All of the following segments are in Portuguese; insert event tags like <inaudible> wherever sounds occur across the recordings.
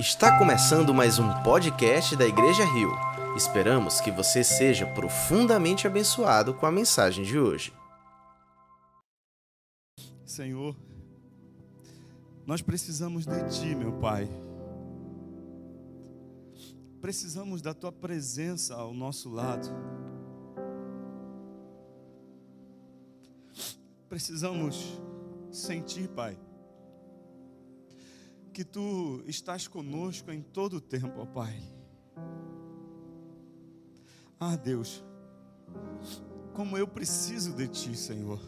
Está começando mais um podcast da Igreja Rio. Esperamos que você seja profundamente abençoado com a mensagem de hoje. Senhor, nós precisamos de Ti, meu Pai. Precisamos da Tua presença ao nosso lado. Precisamos sentir, Pai que tu estás conosco em todo o tempo, ó Pai. Ah, Deus, como eu preciso de Ti, Senhor.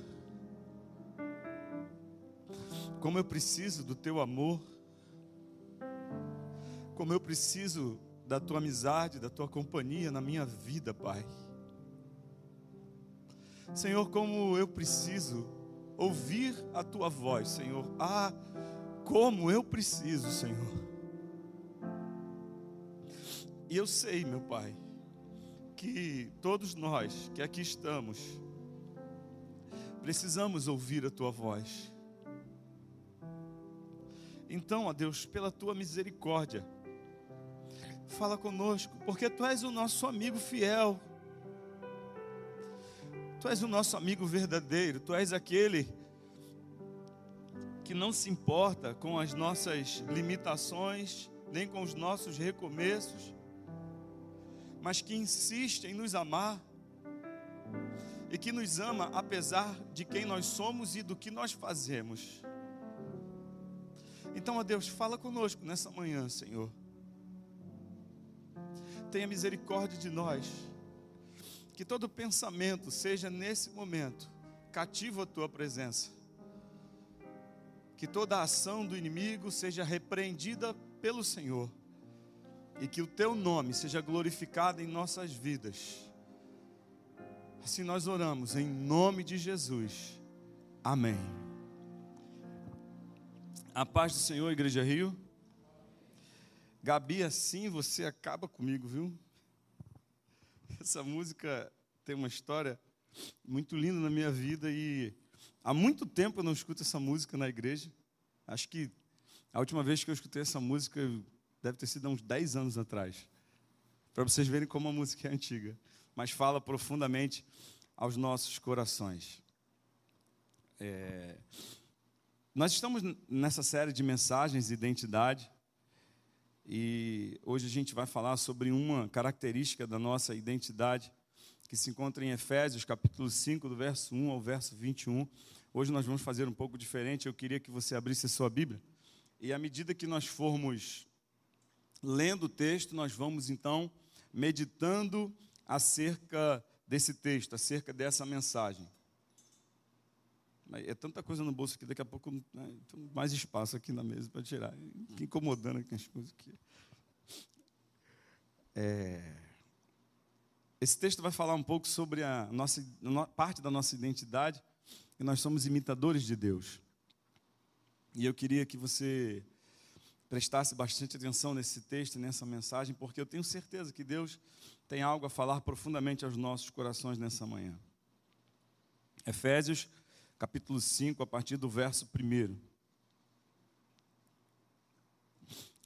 Como eu preciso do Teu amor. Como eu preciso da Tua amizade, da Tua companhia na minha vida, Pai. Senhor, como eu preciso ouvir a Tua voz, Senhor. Ah, como eu preciso, Senhor. E eu sei, meu Pai, que todos nós que aqui estamos, precisamos ouvir a Tua voz. Então, ó Deus, pela Tua misericórdia, fala conosco, porque Tu és o nosso amigo fiel. Tu és o nosso amigo verdadeiro, Tu és aquele que não se importa com as nossas limitações, nem com os nossos recomeços, mas que insiste em nos amar e que nos ama apesar de quem nós somos e do que nós fazemos. Então, ó Deus, fala conosco nessa manhã, Senhor. Tenha misericórdia de nós. Que todo pensamento seja nesse momento cativo à tua presença que toda ação do inimigo seja repreendida pelo Senhor e que o teu nome seja glorificado em nossas vidas. Assim nós oramos em nome de Jesus. Amém. A paz do Senhor, Igreja Rio. Gabi, assim você acaba comigo, viu? Essa música tem uma história muito linda na minha vida e Há muito tempo eu não escuto essa música na igreja. Acho que a última vez que eu escutei essa música deve ter sido há uns 10 anos atrás. Para vocês verem como a música é antiga. Mas fala profundamente aos nossos corações. É... Nós estamos nessa série de mensagens de identidade. E hoje a gente vai falar sobre uma característica da nossa identidade que se encontra em Efésios, capítulo 5, do verso 1 ao verso 21. Hoje nós vamos fazer um pouco diferente. Eu queria que você abrisse a sua Bíblia. E à medida que nós formos lendo o texto, nós vamos então meditando acerca desse texto, acerca dessa mensagem. É tanta coisa no bolso que daqui a pouco né, mais espaço aqui na mesa para tirar. Incomodando aqui as coisas aqui. É... Esse texto vai falar um pouco sobre a nossa parte da nossa identidade, que nós somos imitadores de Deus. E eu queria que você prestasse bastante atenção nesse texto, nessa mensagem, porque eu tenho certeza que Deus tem algo a falar profundamente aos nossos corações nessa manhã. Efésios, capítulo 5, a partir do verso 1.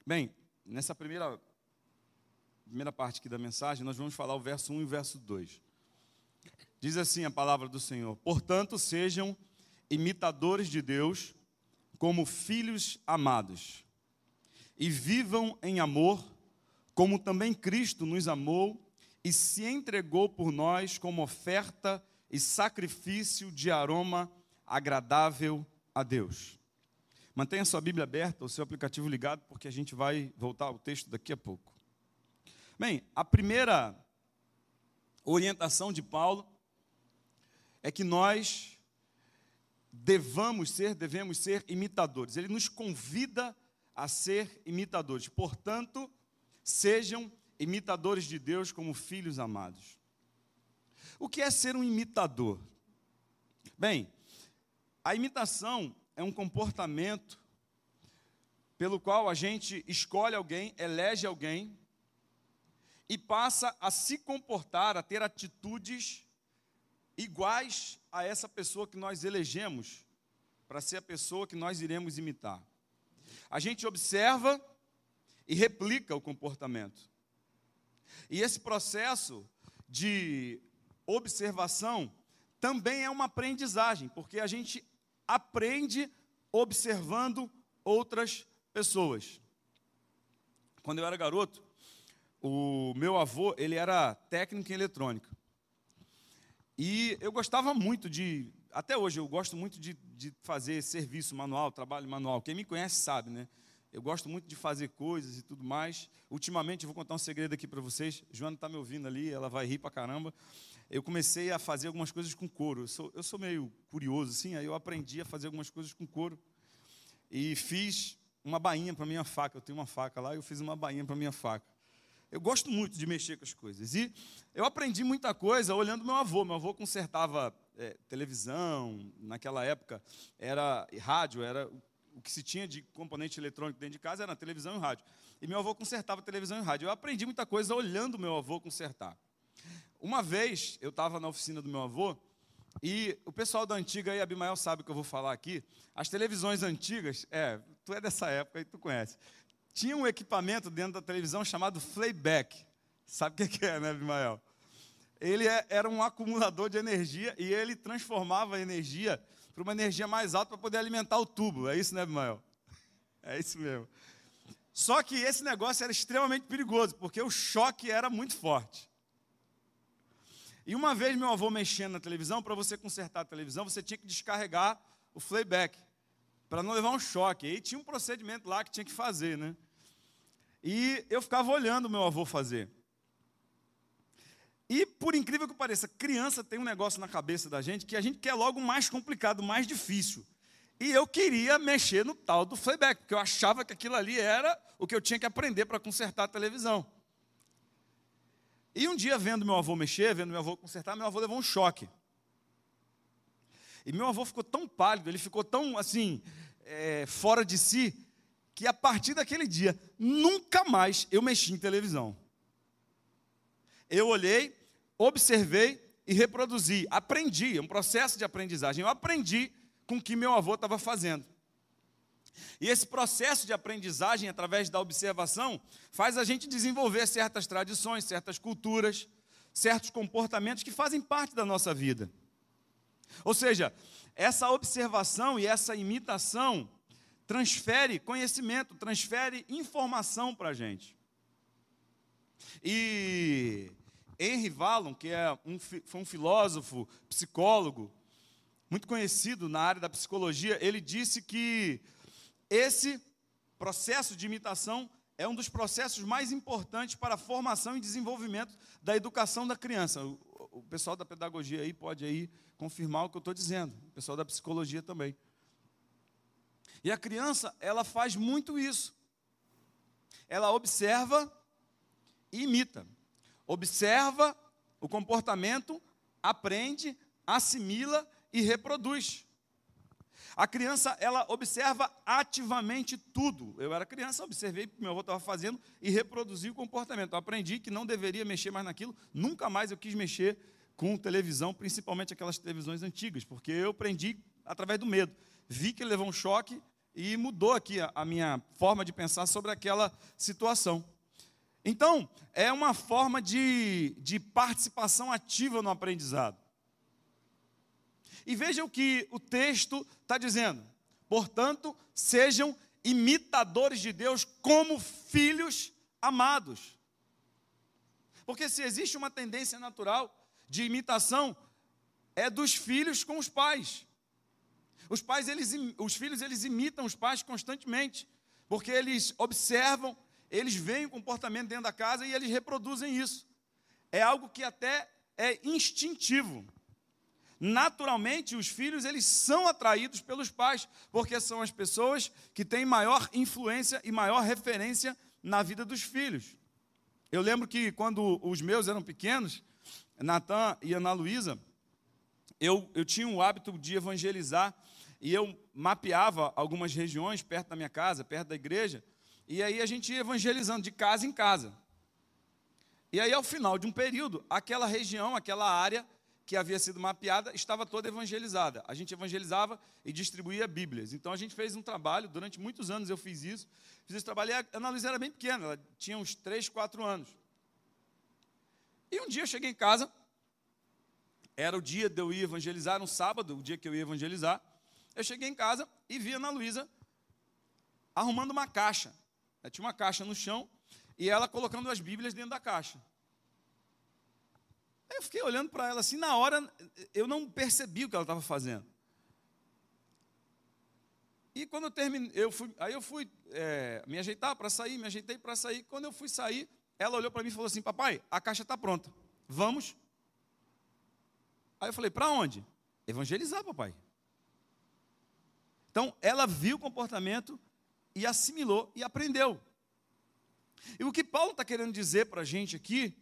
Bem, nessa primeira primeira parte aqui da mensagem, nós vamos falar o verso 1 e o verso 2. Diz assim a palavra do Senhor: Portanto, sejam imitadores de Deus como filhos amados, e vivam em amor, como também Cristo nos amou e se entregou por nós como oferta e sacrifício de aroma agradável a Deus. Mantenha sua Bíblia aberta, o seu aplicativo ligado, porque a gente vai voltar ao texto daqui a pouco. Bem, a primeira orientação de Paulo é que nós devamos ser, devemos ser imitadores. Ele nos convida a ser imitadores. Portanto, sejam imitadores de Deus como filhos amados. O que é ser um imitador? Bem, a imitação é um comportamento pelo qual a gente escolhe alguém, elege alguém e passa a se comportar, a ter atitudes iguais a essa pessoa que nós elegemos para ser a pessoa que nós iremos imitar. A gente observa e replica o comportamento. E esse processo de observação também é uma aprendizagem, porque a gente aprende observando outras pessoas. Quando eu era garoto, o meu avô, ele era técnico em eletrônica. E eu gostava muito de, até hoje eu gosto muito de, de fazer serviço manual, trabalho manual. Quem me conhece sabe, né? Eu gosto muito de fazer coisas e tudo mais. Ultimamente, eu vou contar um segredo aqui para vocês. Joana está me ouvindo ali, ela vai rir para caramba. Eu comecei a fazer algumas coisas com couro. Eu sou, eu sou meio curioso, assim, aí eu aprendi a fazer algumas coisas com couro. E fiz uma bainha para minha faca. Eu tenho uma faca lá, eu fiz uma bainha para minha faca. Eu gosto muito de mexer com as coisas. E eu aprendi muita coisa olhando meu avô. Meu avô consertava é, televisão, naquela época era rádio, era o que se tinha de componente eletrônico dentro de casa era televisão e rádio. E meu avô consertava televisão e rádio. Eu aprendi muita coisa olhando meu avô consertar. Uma vez eu estava na oficina do meu avô e o pessoal da antiga aí, Abimael sabe o que eu vou falar aqui. As televisões antigas, é, tu é dessa época e tu conhece. Tinha um equipamento dentro da televisão chamado playback. Sabe o que é, né, Abimael? Ele é, era um acumulador de energia e ele transformava a energia para uma energia mais alta para poder alimentar o tubo. É isso, né, Mael? É isso mesmo. Só que esse negócio era extremamente perigoso, porque o choque era muito forte. E uma vez meu avô mexendo na televisão, para você consertar a televisão, você tinha que descarregar o playback, para não levar um choque. E tinha um procedimento lá que tinha que fazer, né? E eu ficava olhando meu avô fazer. E, por incrível que pareça, criança tem um negócio na cabeça da gente que a gente quer logo mais complicado, mais difícil. E eu queria mexer no tal do playback, porque eu achava que aquilo ali era o que eu tinha que aprender para consertar a televisão. E um dia, vendo meu avô mexer, vendo meu avô consertar, meu avô levou um choque. E meu avô ficou tão pálido, ele ficou tão, assim, é, fora de si, que a partir daquele dia, nunca mais eu mexi em televisão. Eu olhei, observei e reproduzi. Aprendi, é um processo de aprendizagem. Eu aprendi com o que meu avô estava fazendo. E esse processo de aprendizagem através da observação faz a gente desenvolver certas tradições, certas culturas, certos comportamentos que fazem parte da nossa vida. Ou seja, essa observação e essa imitação transfere conhecimento, transfere informação para a gente. E Henry Wallon, que é um, foi um filósofo, psicólogo, muito conhecido na área da psicologia, ele disse que esse processo de imitação é um dos processos mais importantes para a formação e desenvolvimento da educação da criança. O, o pessoal da pedagogia aí pode aí confirmar o que eu estou dizendo, o pessoal da psicologia também. E a criança, ela faz muito isso. Ela observa e imita. Observa o comportamento, aprende, assimila e reproduz. A criança, ela observa ativamente tudo. Eu era criança, observei o que meu avô estava fazendo e reproduzi o comportamento. Eu aprendi que não deveria mexer mais naquilo. Nunca mais eu quis mexer com televisão, principalmente aquelas televisões antigas, porque eu aprendi através do medo. Vi que ele levou um choque e mudou aqui a, a minha forma de pensar sobre aquela situação. Então, é uma forma de, de participação ativa no aprendizado. E veja o que o texto está dizendo. Portanto, sejam imitadores de Deus como filhos amados. Porque se existe uma tendência natural de imitação, é dos filhos com os pais. Os pais, eles, os filhos, eles imitam os pais constantemente, porque eles observam, eles veem o comportamento dentro da casa e eles reproduzem isso. É algo que até é instintivo. Naturalmente, os filhos eles são atraídos pelos pais, porque são as pessoas que têm maior influência e maior referência na vida dos filhos. Eu lembro que quando os meus eram pequenos, Natan e Ana Luísa, eu, eu tinha o hábito de evangelizar e eu mapeava algumas regiões perto da minha casa, perto da igreja, e aí a gente ia evangelizando de casa em casa. E aí, ao final de um período, aquela região, aquela área, que havia sido mapeada estava toda evangelizada. A gente evangelizava e distribuía Bíblias. Então a gente fez um trabalho, durante muitos anos eu fiz isso. Fiz esse trabalho e a Ana Luísa era bem pequena, ela tinha uns 3, 4 anos. E um dia eu cheguei em casa, era o dia de eu ir evangelizar, um sábado, o dia que eu ia evangelizar. Eu cheguei em casa e vi a Ana Luísa arrumando uma caixa. Tinha uma caixa no chão e ela colocando as Bíblias dentro da caixa. Eu fiquei olhando para ela assim, na hora eu não percebi o que ela estava fazendo. E quando eu terminei, eu fui, aí eu fui é, me ajeitar para sair, me ajeitei para sair. Quando eu fui sair, ela olhou para mim e falou assim: Papai, a caixa está pronta, vamos? Aí eu falei: Para onde? Evangelizar, papai. Então ela viu o comportamento e assimilou e aprendeu. E o que Paulo está querendo dizer para a gente aqui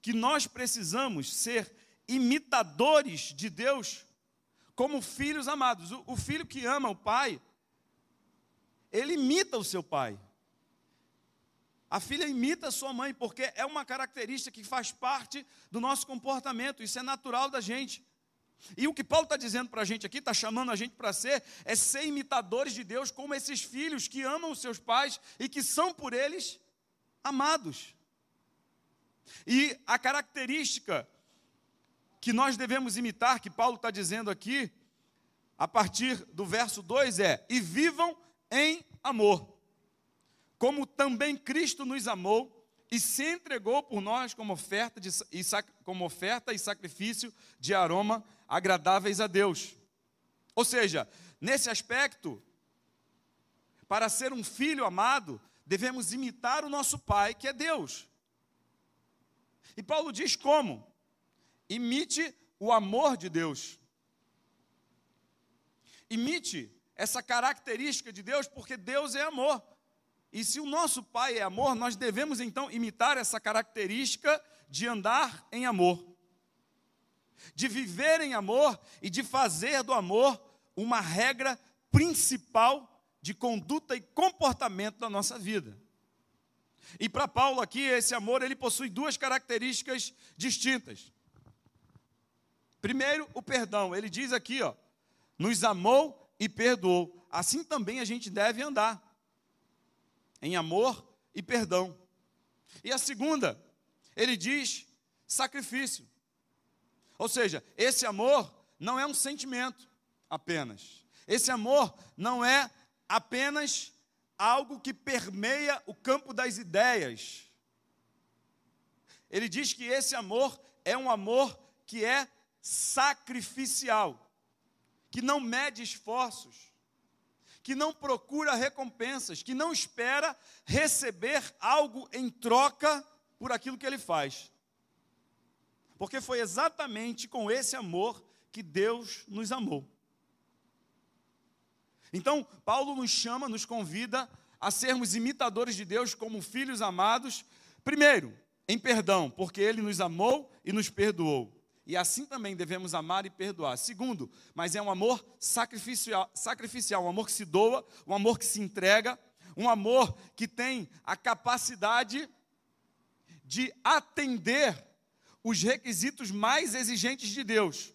que nós precisamos ser imitadores de Deus como filhos amados. O, filho que ama o pai, ele imita o seu pai. A filha imita a sua mãe, porque é uma característica que faz parte do nosso comportamento, isso é natural da gente. E o que Paulo está dizendo para a gente aqui, está chamando a gente para ser, é ser imitadores de Deus, como esses filhos que amam os seus pais e que são por eles amados. E a característica que nós devemos imitar, que Paulo está dizendo aqui, a partir do verso 2 é: E vivam em amor, como também Cristo nos amou e se entregou por nós como oferta, de, e, como oferta e sacrifício de aroma agradáveis a Deus. Ou seja, nesse aspecto, para ser um filho amado, devemos imitar o nosso Pai, que é Deus. E Paulo diz como? Imite o amor de Deus. Imite essa característica de Deus, porque Deus é amor. E se o nosso Pai é amor, nós devemos então imitar essa característica de andar em amor, de viver em amor e de fazer do amor uma regra principal de conduta e comportamento da nossa vida. E para Paulo aqui, esse amor, ele possui duas características distintas. Primeiro, o perdão. Ele diz aqui, ó, nos amou e perdoou. Assim também a gente deve andar. Em amor e perdão. E a segunda, ele diz sacrifício. Ou seja, esse amor não é um sentimento apenas. Esse amor não é apenas algo que permeia o campo das ideias. Ele diz que esse amor é um amor que é sacrificial, que não mede esforços, que não procura recompensas, que não espera receber algo em troca por aquilo que ele faz. Porque foi exatamente com esse amor que Deus nos amou. Então, Paulo nos chama, nos convida a sermos imitadores de Deus como filhos amados, primeiro, em perdão, porque ele nos amou e nos perdoou. E assim também devemos amar e perdoar. Segundo, mas é um amor sacrificial, sacrificial, um amor que se doa, um amor que se entrega, um amor que tem a capacidade de atender os requisitos mais exigentes de Deus.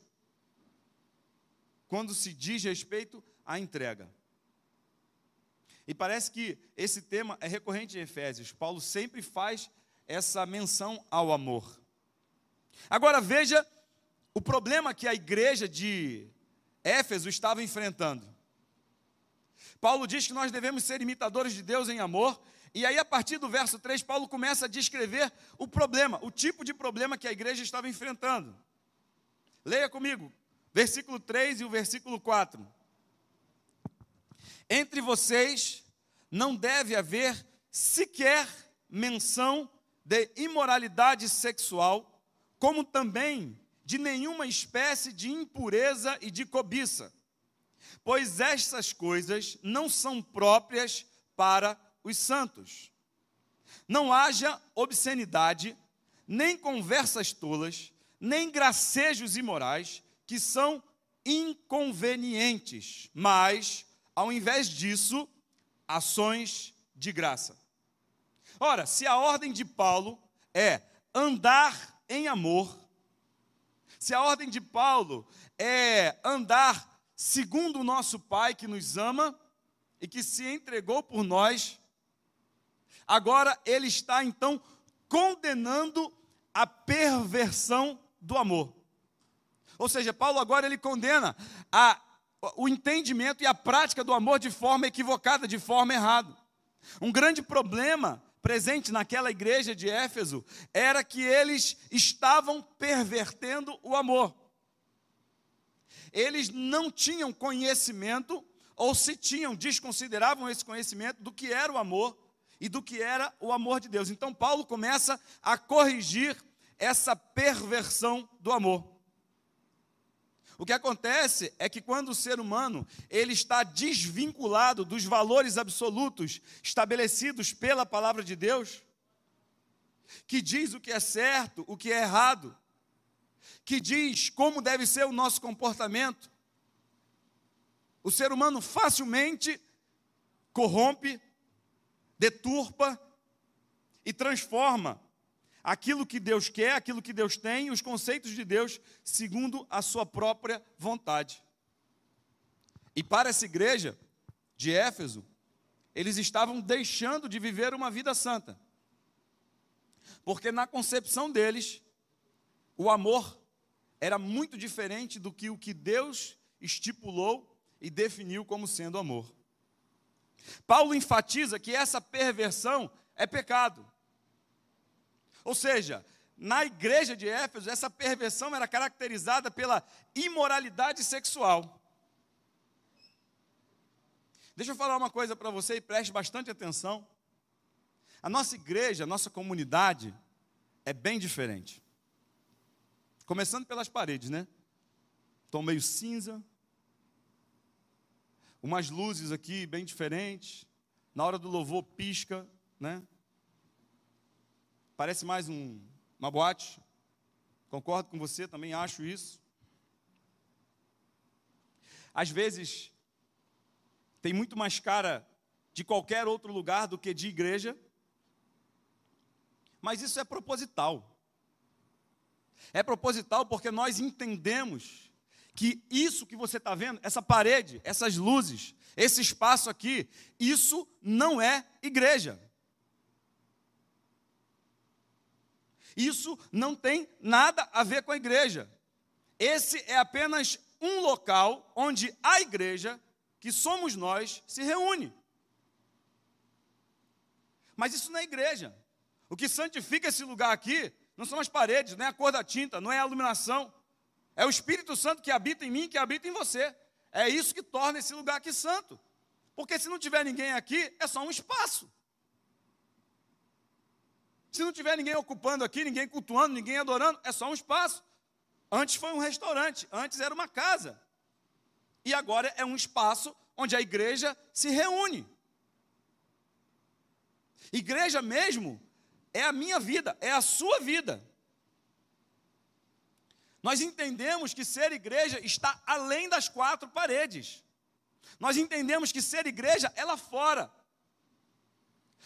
Quando se diz respeito a entrega. E parece que esse tema é recorrente em Efésios. Paulo sempre faz essa menção ao amor. Agora veja o problema que a igreja de Éfeso estava enfrentando. Paulo diz que nós devemos ser imitadores de Deus em amor, e aí a partir do verso 3, Paulo começa a descrever o problema, o tipo de problema que a igreja estava enfrentando. Leia comigo, versículo 3 e o versículo 4. Entre vocês não deve haver sequer menção de imoralidade sexual, como também de nenhuma espécie de impureza e de cobiça, pois estas coisas não são próprias para os santos. Não haja obscenidade, nem conversas tolas, nem gracejos imorais, que são inconvenientes, mas ao invés disso, ações de graça. Ora, se a ordem de Paulo é andar em amor, Se a ordem de Paulo é andar segundo o nosso Pai que nos ama e que se entregou por nós, agora ele está então condenando a perversão do amor. Ou seja, Paulo agora ele condena a, o entendimento e a prática do amor de forma equivocada, de forma errada. Um grande problema presente naquela igreja de Éfeso era que eles estavam pervertendo o amor. Eles não tinham conhecimento, ou se tinham, desconsideravam esse conhecimento do que era o amor e do que era o amor de Deus. Então, Paulo começa a corrigir essa perversão do amor. O que acontece é que quando o ser humano ele está desvinculado dos valores absolutos estabelecidos pela palavra de Deus, que diz o que é certo, o que é errado, que diz como deve ser o nosso comportamento, o ser humano facilmente corrompe, deturpa e transforma aquilo que Deus quer, aquilo que Deus tem, os conceitos de Deus segundo a sua própria vontade. E para essa igreja de Éfeso, eles estavam deixando de viver uma vida santa. Porque na concepção deles, o amor era muito diferente do que o que Deus estipulou e definiu como sendo amor. Paulo enfatiza que essa perversão é pecado. Ou seja, na igreja de Éfeso, essa perversão era caracterizada pela imoralidade sexual. Deixa eu falar uma coisa para você e preste bastante atenção. A nossa igreja, a nossa comunidade é bem diferente. Começando pelas paredes, né? Tom meio cinza. Umas luzes aqui bem diferentes. Na hora do louvor pisca, né? Parece mais um, uma boate. Concordo com você, também acho isso. Às vezes, tem muito mais cara de qualquer outro lugar do que de igreja, mas isso é proposital. É proposital porque nós entendemos que isso que você está vendo, essa parede, essas luzes, esse espaço aqui, isso não é igreja. Isso não tem nada a ver com a igreja. Esse é apenas um local onde a igreja, que somos nós, se reúne. Mas isso não é igreja. O que santifica esse lugar aqui não são as paredes, não é a cor da tinta, não é a iluminação. É o Espírito Santo que habita em mim, que habita em você. É isso que torna esse lugar aqui santo. Porque se não tiver ninguém aqui, é só um espaço. Se não tiver ninguém ocupando aqui, ninguém cultuando, ninguém adorando, é só um espaço. Antes foi um restaurante, antes era uma casa. E agora é um espaço onde a igreja se reúne. Igreja mesmo é a minha vida, é a sua vida. Nós entendemos que ser igreja está além das quatro paredes. Nós entendemos que ser igreja é lá fora.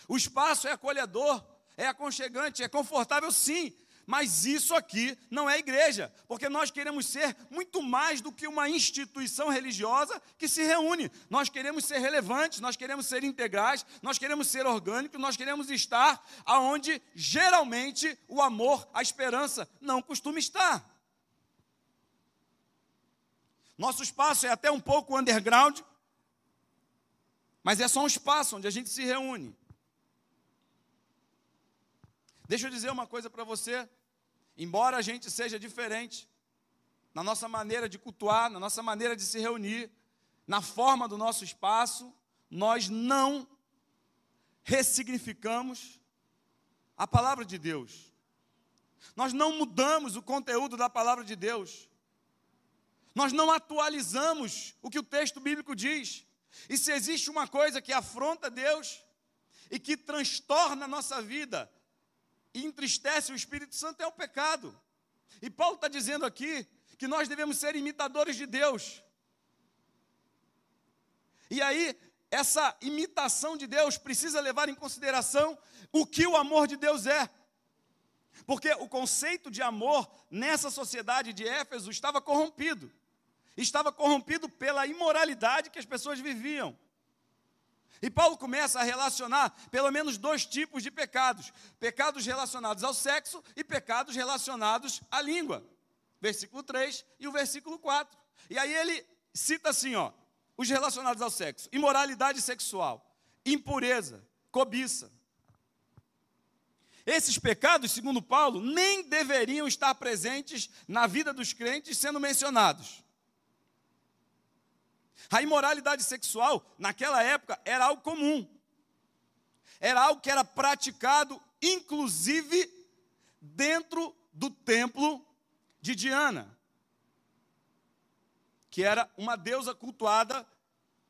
O espaço é acolhedor, é aconchegante, é confortável, sim, mas isso aqui não é igreja, porque nós queremos ser muito mais do que uma instituição religiosa que se reúne. Nós queremos ser relevantes, nós queremos ser integrais, nós queremos ser orgânicos, nós queremos estar aonde geralmente o amor, a esperança não costuma estar. Nosso espaço é até um pouco underground, mas é só um espaço onde a gente se reúne. Deixa eu dizer uma coisa para você. Embora a gente seja diferente na nossa maneira de cultuar, na nossa maneira de se reunir, na forma do nosso espaço, nós não ressignificamos a palavra de Deus. Nós não mudamos o conteúdo da palavra de Deus. Nós não atualizamos o que o texto bíblico diz. E se existe uma coisa que afronta Deus e que transtorna a nossa vida, e entristece o Espírito Santo é o pecado. E Paulo está dizendo aqui que nós devemos ser imitadores de Deus. E aí, essa imitação de Deus precisa levar em consideração o que o amor de Deus é. Porque o conceito de amor nessa sociedade de Éfeso estava corrompido. Estava corrompido pela imoralidade que as pessoas viviam. E Paulo começa a relacionar pelo menos dois tipos de pecados: pecados relacionados ao sexo e pecados relacionados à língua. Versículo 3 e o versículo 4. E aí ele cita assim, ó, os relacionados ao sexo: imoralidade sexual, impureza, cobiça. Esses pecados, segundo Paulo, nem deveriam estar presentes na vida dos crentes sendo mencionados. A imoralidade sexual, naquela época, era algo comum. Era algo que era praticado, inclusive, dentro do templo de Diana, que era uma deusa cultuada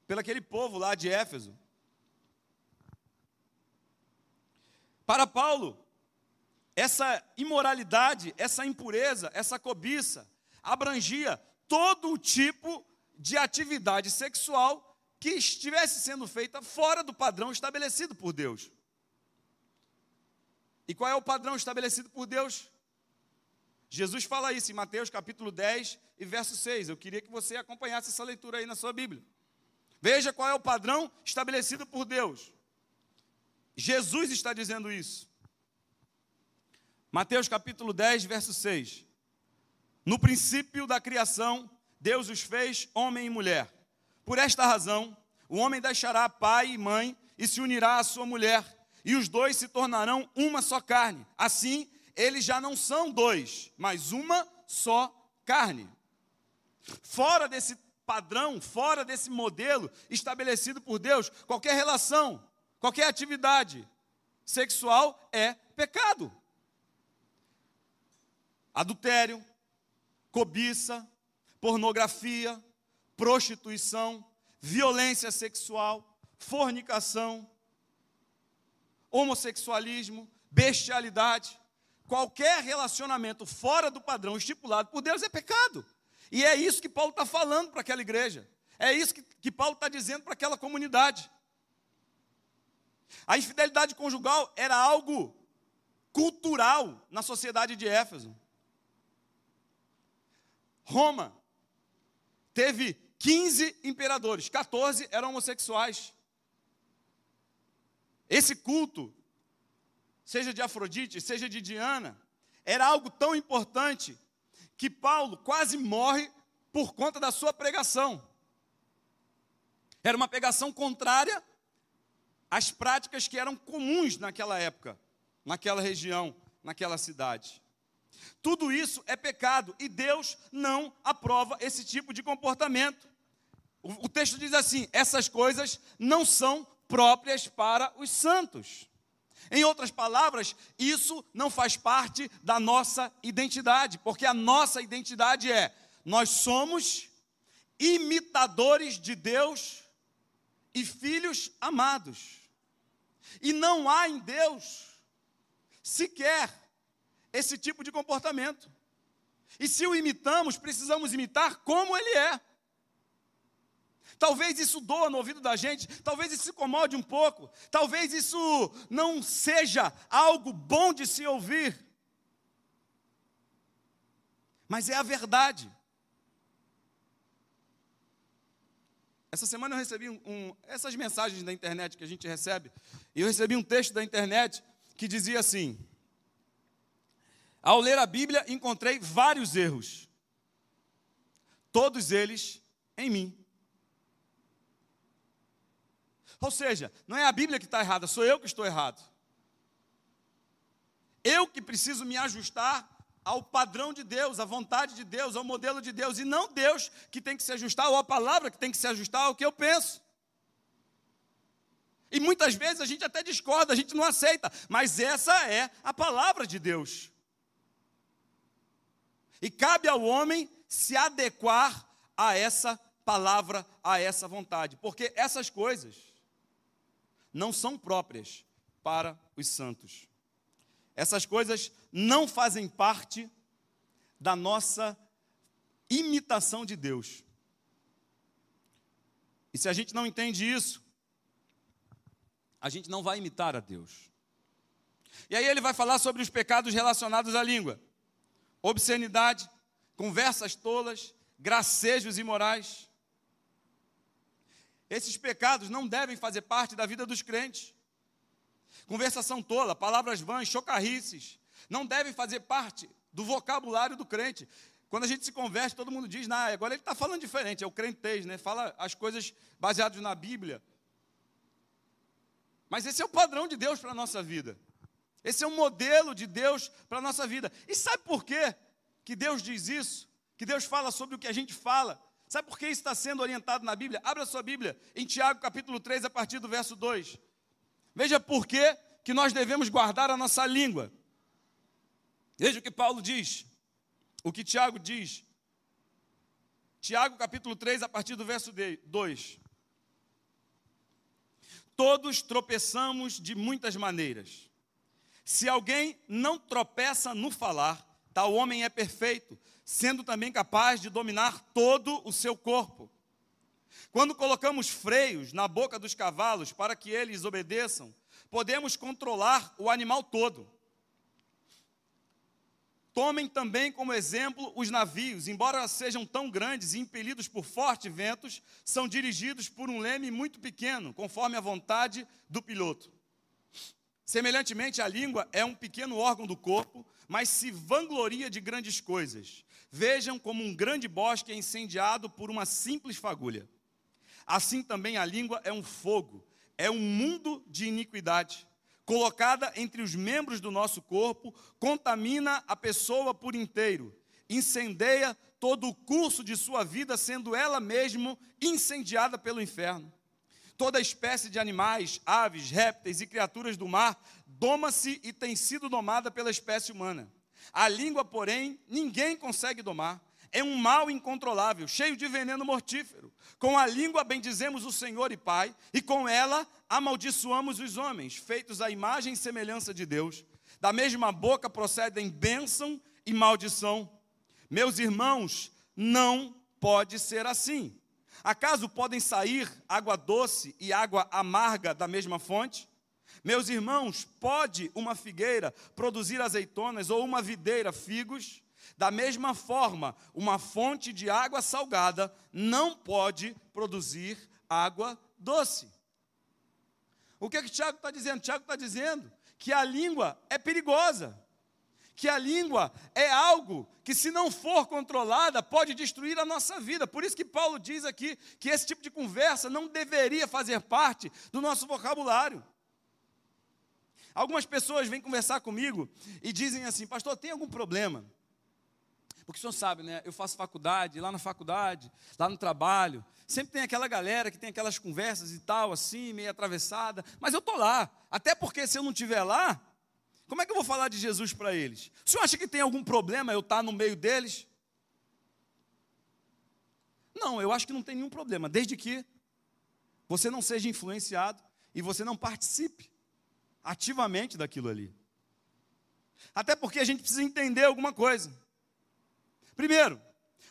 pelo aquele povo lá de Éfeso. Para Paulo, essa imoralidade, essa impureza, essa cobiça abrangia todo o tipo de atividade sexual que estivesse sendo feita fora do padrão estabelecido por Deus. E qual é o padrão estabelecido por Deus? Jesus fala isso em Mateus capítulo 10 e verso 6. Eu queria que você acompanhasse essa leitura aí na sua Bíblia. Veja qual é o padrão estabelecido por Deus. Jesus está dizendo isso. Mateus capítulo 10, verso 6. No princípio da criação, Deus os fez homem e mulher. Por esta razão, o homem deixará pai e mãe e se unirá à sua mulher, e os dois se tornarão uma só carne. Assim, eles já não são dois, mas uma só carne. Fora desse padrão, fora desse modelo estabelecido por Deus, qualquer relação, qualquer atividade sexual é pecado. Adultério, cobiça, pornografia, prostituição, violência sexual, fornicação, homossexualismo, bestialidade. Qualquer relacionamento fora do padrão estipulado por Deus é pecado. E é isso que Paulo está falando para aquela igreja. É isso que, que Paulo está dizendo para aquela comunidade. A infidelidade conjugal era algo cultural na sociedade de Éfeso. Roma teve 15 imperadores, 14 eram homossexuais. Esse culto, seja de Afrodite, seja de Diana, era algo tão importante que Paulo quase morre por conta da sua pregação. Era uma pregação contrária às práticas que eram comuns naquela época, naquela região, naquela cidade. Tudo isso é pecado e Deus não aprova esse tipo de comportamento. O, o texto diz assim: essas coisas não são próprias para os santos. Em outras palavras, isso não faz parte da nossa identidade, porque a nossa identidade é: nós somos imitadores de Deus e filhos amados. E não há em Deus sequer esse tipo de comportamento. E se o imitamos, precisamos imitar como ele é. Talvez isso doa no ouvido da gente, talvez isso incomode um pouco, talvez isso não seja algo bom de se ouvir. Mas é a verdade. Essa semana eu recebi um, um, essas mensagens da internet que a gente recebe, e eu recebi um texto da internet que dizia assim: ao ler a Bíblia, encontrei vários erros, todos eles em mim. Ou seja, não é a Bíblia que está errada, sou eu que estou errado. Eu que preciso me ajustar ao padrão de Deus, à vontade de Deus, ao modelo de Deus, e não Deus que tem que se ajustar, ou a palavra que tem que se ajustar ao que eu penso. E muitas vezes a gente até discorda, a gente não aceita, mas essa é a palavra de Deus. E cabe ao homem se adequar a essa palavra, a essa vontade, porque essas coisas não são próprias para os santos. Essas coisas não fazem parte da nossa imitação de Deus. E se a gente não entende isso, a gente não vai imitar a Deus. E aí ele vai falar sobre os pecados relacionados à língua: obscenidade, conversas tolas, gracejos imorais. Esses pecados não devem fazer parte da vida dos crentes. Conversação tola, palavras vãs, chocarrices, não devem fazer parte do vocabulário do crente. Quando a gente se converte, todo mundo diz, nah, agora ele está falando diferente, é o crentez, né? Fala as coisas baseadas na Bíblia. Mas esse é o padrão de Deus para a nossa vida. Esse é um modelo de Deus para a nossa vida. E sabe por quê que Deus diz isso? Que Deus fala sobre o que a gente fala? Sabe por que isso está sendo orientado na Bíblia? Abra sua Bíblia em Tiago capítulo 3, a partir do verso 2. Veja por que, que nós devemos guardar a nossa língua. Veja o que Paulo diz, o que Tiago diz. Tiago capítulo 3, a partir do verso 2. Todos tropeçamos de muitas maneiras. Se alguém não tropeça no falar, tal homem é perfeito, sendo também capaz de dominar todo o seu corpo. Quando colocamos freios na boca dos cavalos para que eles obedeçam, podemos controlar o animal todo. Tomem também como exemplo os navios, embora sejam tão grandes e impelidos por fortes ventos, são dirigidos por um leme muito pequeno, conforme a vontade do piloto. Semelhantemente, a língua é um pequeno órgão do corpo, mas se vangloria de grandes coisas. Vejam como um grande bosque é incendiado por uma simples fagulha. Assim também a língua é um fogo, é um mundo de iniquidade. Colocada entre os membros do nosso corpo, contamina a pessoa por inteiro, incendeia todo o curso de sua vida, sendo ela mesma incendiada pelo inferno. Toda espécie de animais, aves, répteis e criaturas do mar doma-se e tem sido domada pela espécie humana. A língua, porém, ninguém consegue domar. É um mal incontrolável, cheio de veneno mortífero. Com a língua bendizemos o Senhor e Pai, e com ela amaldiçoamos os homens, feitos à imagem e semelhança de Deus. Da mesma boca procedem bênção e maldição. Meus irmãos, não pode ser assim. Acaso podem sair água doce e água amarga da mesma fonte? Meus irmãos, pode uma figueira produzir azeitonas ou uma videira figos? Da mesma forma, uma fonte de água salgada não pode produzir água doce. O que, é que Tiago está dizendo? Tiago está dizendo que a língua é perigosa que a língua é algo que, se não for controlada, pode destruir a nossa vida. Por isso que Paulo diz aqui que esse tipo de conversa não deveria fazer parte do nosso vocabulário. Algumas pessoas vêm conversar comigo e dizem assim: Pastor, tem algum problema? Porque o senhor sabe, né? Eu faço faculdade, lá na faculdade, lá no trabalho, sempre tem aquela galera que tem aquelas conversas e tal, assim, meio atravessada, mas eu estou lá. Até porque se eu não estiver lá, como é que eu vou falar de Jesus para eles? O senhor acha que tem algum problema eu estar no meio deles? Não, eu acho que não tem nenhum problema, desde que você não seja influenciado e você não participe ativamente daquilo ali. Até porque a gente precisa entender alguma coisa. Primeiro,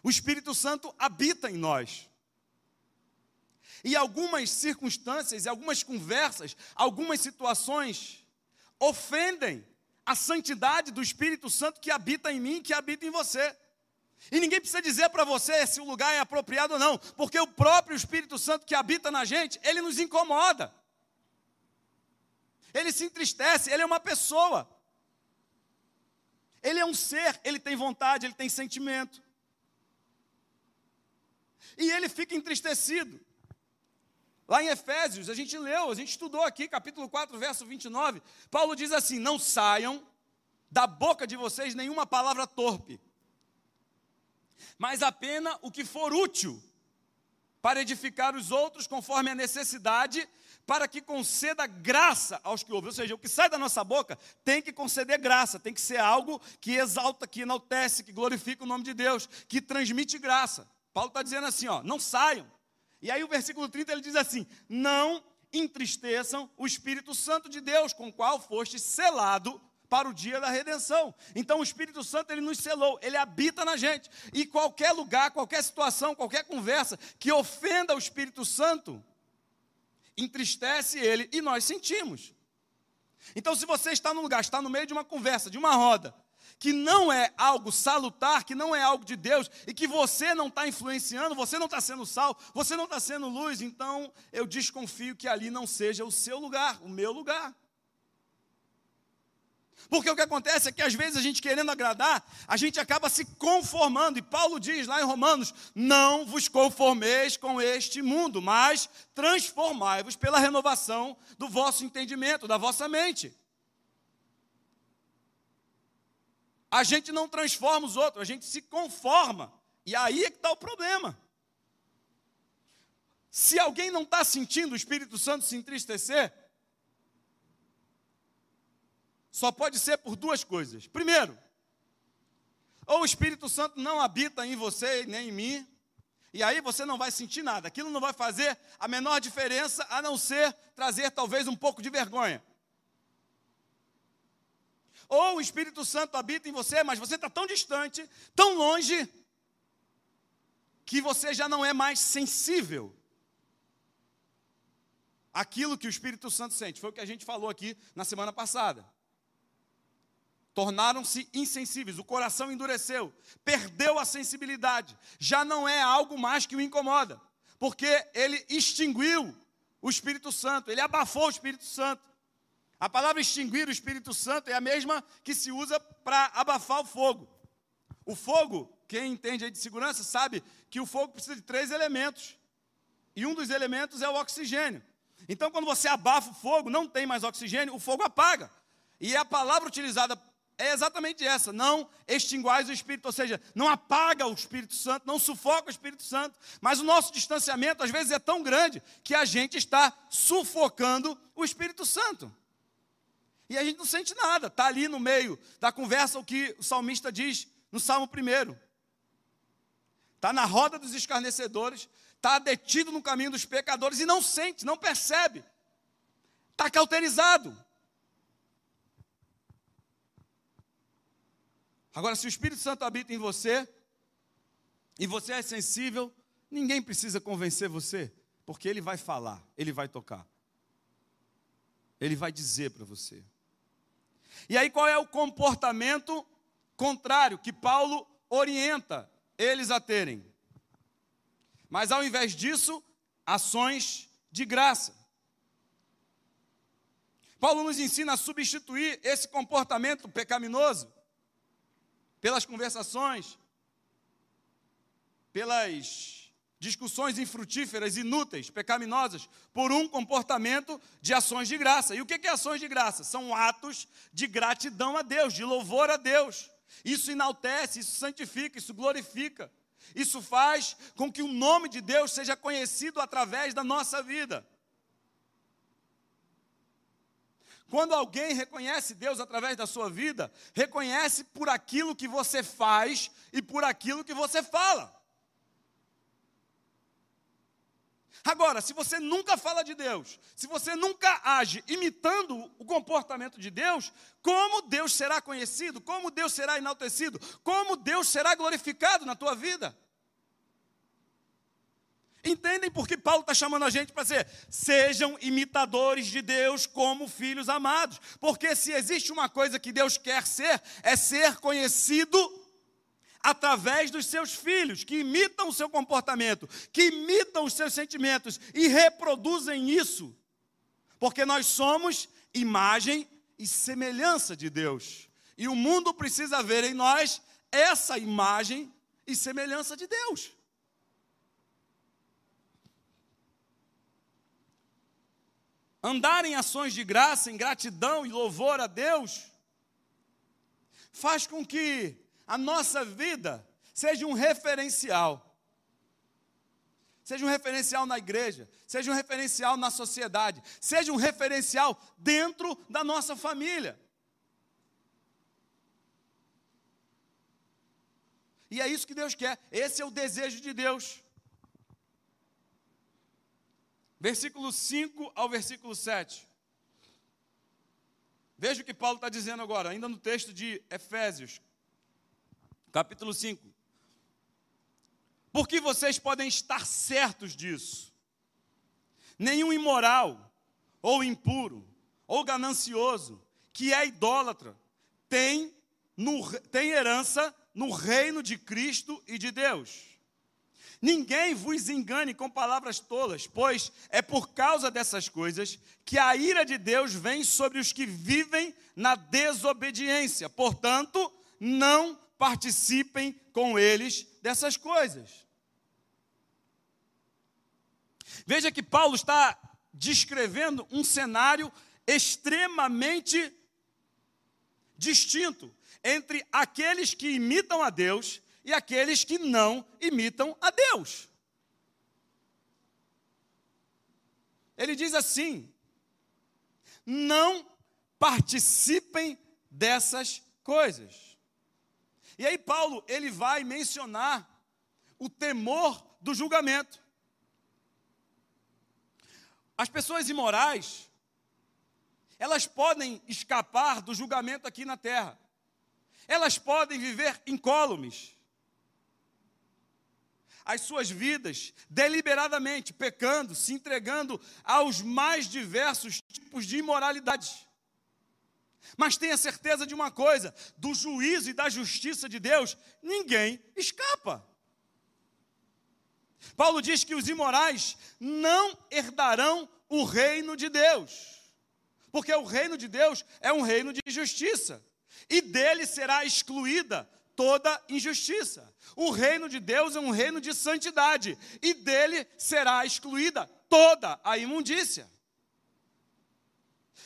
o Espírito Santo habita em nós. E algumas circunstâncias, algumas conversas, algumas situações ofendem a santidade do Espírito Santo que habita em mim, que habita em você. E ninguém precisa dizer para você se o lugar é apropriado ou não, porque o próprio Espírito Santo que habita na gente, ele nos incomoda. Ele se entristece, ele é uma pessoa. Ele é um ser, ele tem vontade, ele tem sentimento. E ele fica entristecido. Lá em Efésios, a gente leu, a gente estudou aqui, capítulo 4, verso 29. Paulo diz assim: Não saiam da boca de vocês nenhuma palavra torpe, mas apenas o que for útil para edificar os outros conforme a necessidade, para que conceda graça aos que ouvem. Ou seja, o que sai da nossa boca tem que conceder graça, tem que ser algo que exalta, que enaltece, que glorifica o nome de Deus, que transmite graça. Paulo está dizendo assim: ó, não saiam e aí o versículo 30 ele diz assim: Não entristeçam o Espírito Santo de Deus, com o qual foste selado para o dia da redenção. Então o Espírito Santo ele nos selou, ele habita na gente. E qualquer lugar, qualquer situação, qualquer conversa que ofenda o Espírito Santo, entristece ele e nós sentimos. Então, se você está num lugar, está no meio de uma conversa, de uma roda, que não é algo salutar, que não é algo de Deus, e que você não está influenciando, você não está sendo sal, você não está sendo luz, então eu desconfio que ali não seja o seu lugar, o meu lugar. Porque o que acontece é que às vezes a gente querendo agradar, a gente acaba se conformando. E Paulo diz lá em Romanos: Não vos conformeis com este mundo, mas transformai-vos pela renovação do vosso entendimento, da vossa mente. A gente não transforma os outros, a gente se conforma. E aí é que está o problema. Se alguém não está sentindo o Espírito Santo se entristecer, só pode ser por duas coisas. Primeiro, ou o Espírito Santo não habita em você nem em mim, e aí você não vai sentir nada. Aquilo não vai fazer a menor diferença, a não ser trazer talvez um pouco de vergonha. Ou o Espírito Santo habita em você, mas você está tão distante, tão longe, que você já não é mais sensível àquilo que o Espírito Santo sente. Foi o que a gente falou aqui na semana passada tornaram-se insensíveis, o coração endureceu, perdeu a sensibilidade, já não é algo mais que o incomoda, porque ele extinguiu o Espírito Santo, ele abafou o Espírito Santo. A palavra extinguir o Espírito Santo é a mesma que se usa para abafar o fogo. O fogo, quem entende de segurança sabe que o fogo precisa de três elementos. E um dos elementos é o oxigênio. Então, quando você abafa o fogo, não tem mais oxigênio, o fogo apaga. E a palavra utilizada é exatamente essa: não extinguais o Espírito, ou seja, não apaga o Espírito Santo, não sufoca o Espírito Santo, mas o nosso distanciamento às vezes é tão grande que a gente está sufocando o Espírito Santo. E a gente não sente nada, está ali no meio da conversa o que o salmista diz no Salmo 1. Está na roda dos escarnecedores, está detido no caminho dos pecadores e não sente, não percebe, está cauterizado. Agora, se o Espírito Santo habita em você, e você é sensível, ninguém precisa convencer você, porque ele vai falar, ele vai tocar, ele vai dizer para você. E aí, qual é o comportamento contrário que Paulo orienta eles a terem? Mas ao invés disso, ações de graça. Paulo nos ensina a substituir esse comportamento pecaminoso pelas conversações, pelas discussões infrutíferas, inúteis, pecaminosas, por um comportamento de ações de graça. E o que é ações de graça? São atos de gratidão a Deus, de louvor a Deus. Isso enaltece, isso santifica, isso glorifica. Isso faz com que o nome de Deus seja conhecido através da nossa vida. Quando alguém reconhece Deus através da sua vida, reconhece por aquilo que você faz e por aquilo que você fala. Agora, se você nunca fala de Deus, se você nunca age imitando o comportamento de Deus, como Deus será conhecido? Como Deus será enaltecido? Como Deus será glorificado na tua vida? Entendem por que Paulo está chamando a gente para ser? Sejam imitadores de Deus como filhos amados. Porque se existe uma coisa que Deus quer ser, é ser conhecido através dos seus filhos, que imitam o seu comportamento, que imitam os seus sentimentos e reproduzem isso. Porque nós somos imagem e semelhança de Deus. E o mundo precisa ver em nós essa imagem e semelhança de Deus. andar em ações de graça, em gratidão e louvor a Deus, faz com que a nossa vida seja um referencial. Seja um referencial na igreja, seja um referencial na sociedade, seja um referencial dentro da nossa família. E é isso que Deus quer, esse é o desejo de Deus. versículo 5 ao versículo 7. Veja o que Paulo está dizendo agora, ainda no texto de Efésios, capítulo 5. Porque vocês podem estar certos disso. Nenhum imoral, ou impuro, ou ganancioso, que é idólatra, tem, no, tem herança no reino de Cristo e de Deus. Ninguém vos engane com palavras tolas, pois é por causa dessas coisas que a ira de Deus vem sobre os que vivem na desobediência. Portanto, não participem com eles dessas coisas. Veja que Paulo está descrevendo um cenário extremamente distinto entre aqueles que imitam a Deus e aqueles que não imitam a Deus. Ele diz assim: não participem dessas coisas. E aí Paulo, ele vai mencionar o temor do julgamento. As pessoas imorais, elas podem escapar do julgamento aqui na terra. Elas podem viver incólumes. As suas vidas, deliberadamente, pecando, se entregando aos mais diversos tipos de imoralidades. Mas tenha certeza de uma coisa: do juízo e da justiça de Deus, ninguém escapa. Paulo diz que os imorais não herdarão o reino de Deus, porque o reino de Deus é um reino de justiça e dele será excluída toda injustiça. O reino de Deus é um reino de santidade, e dele será excluída toda a imundícia.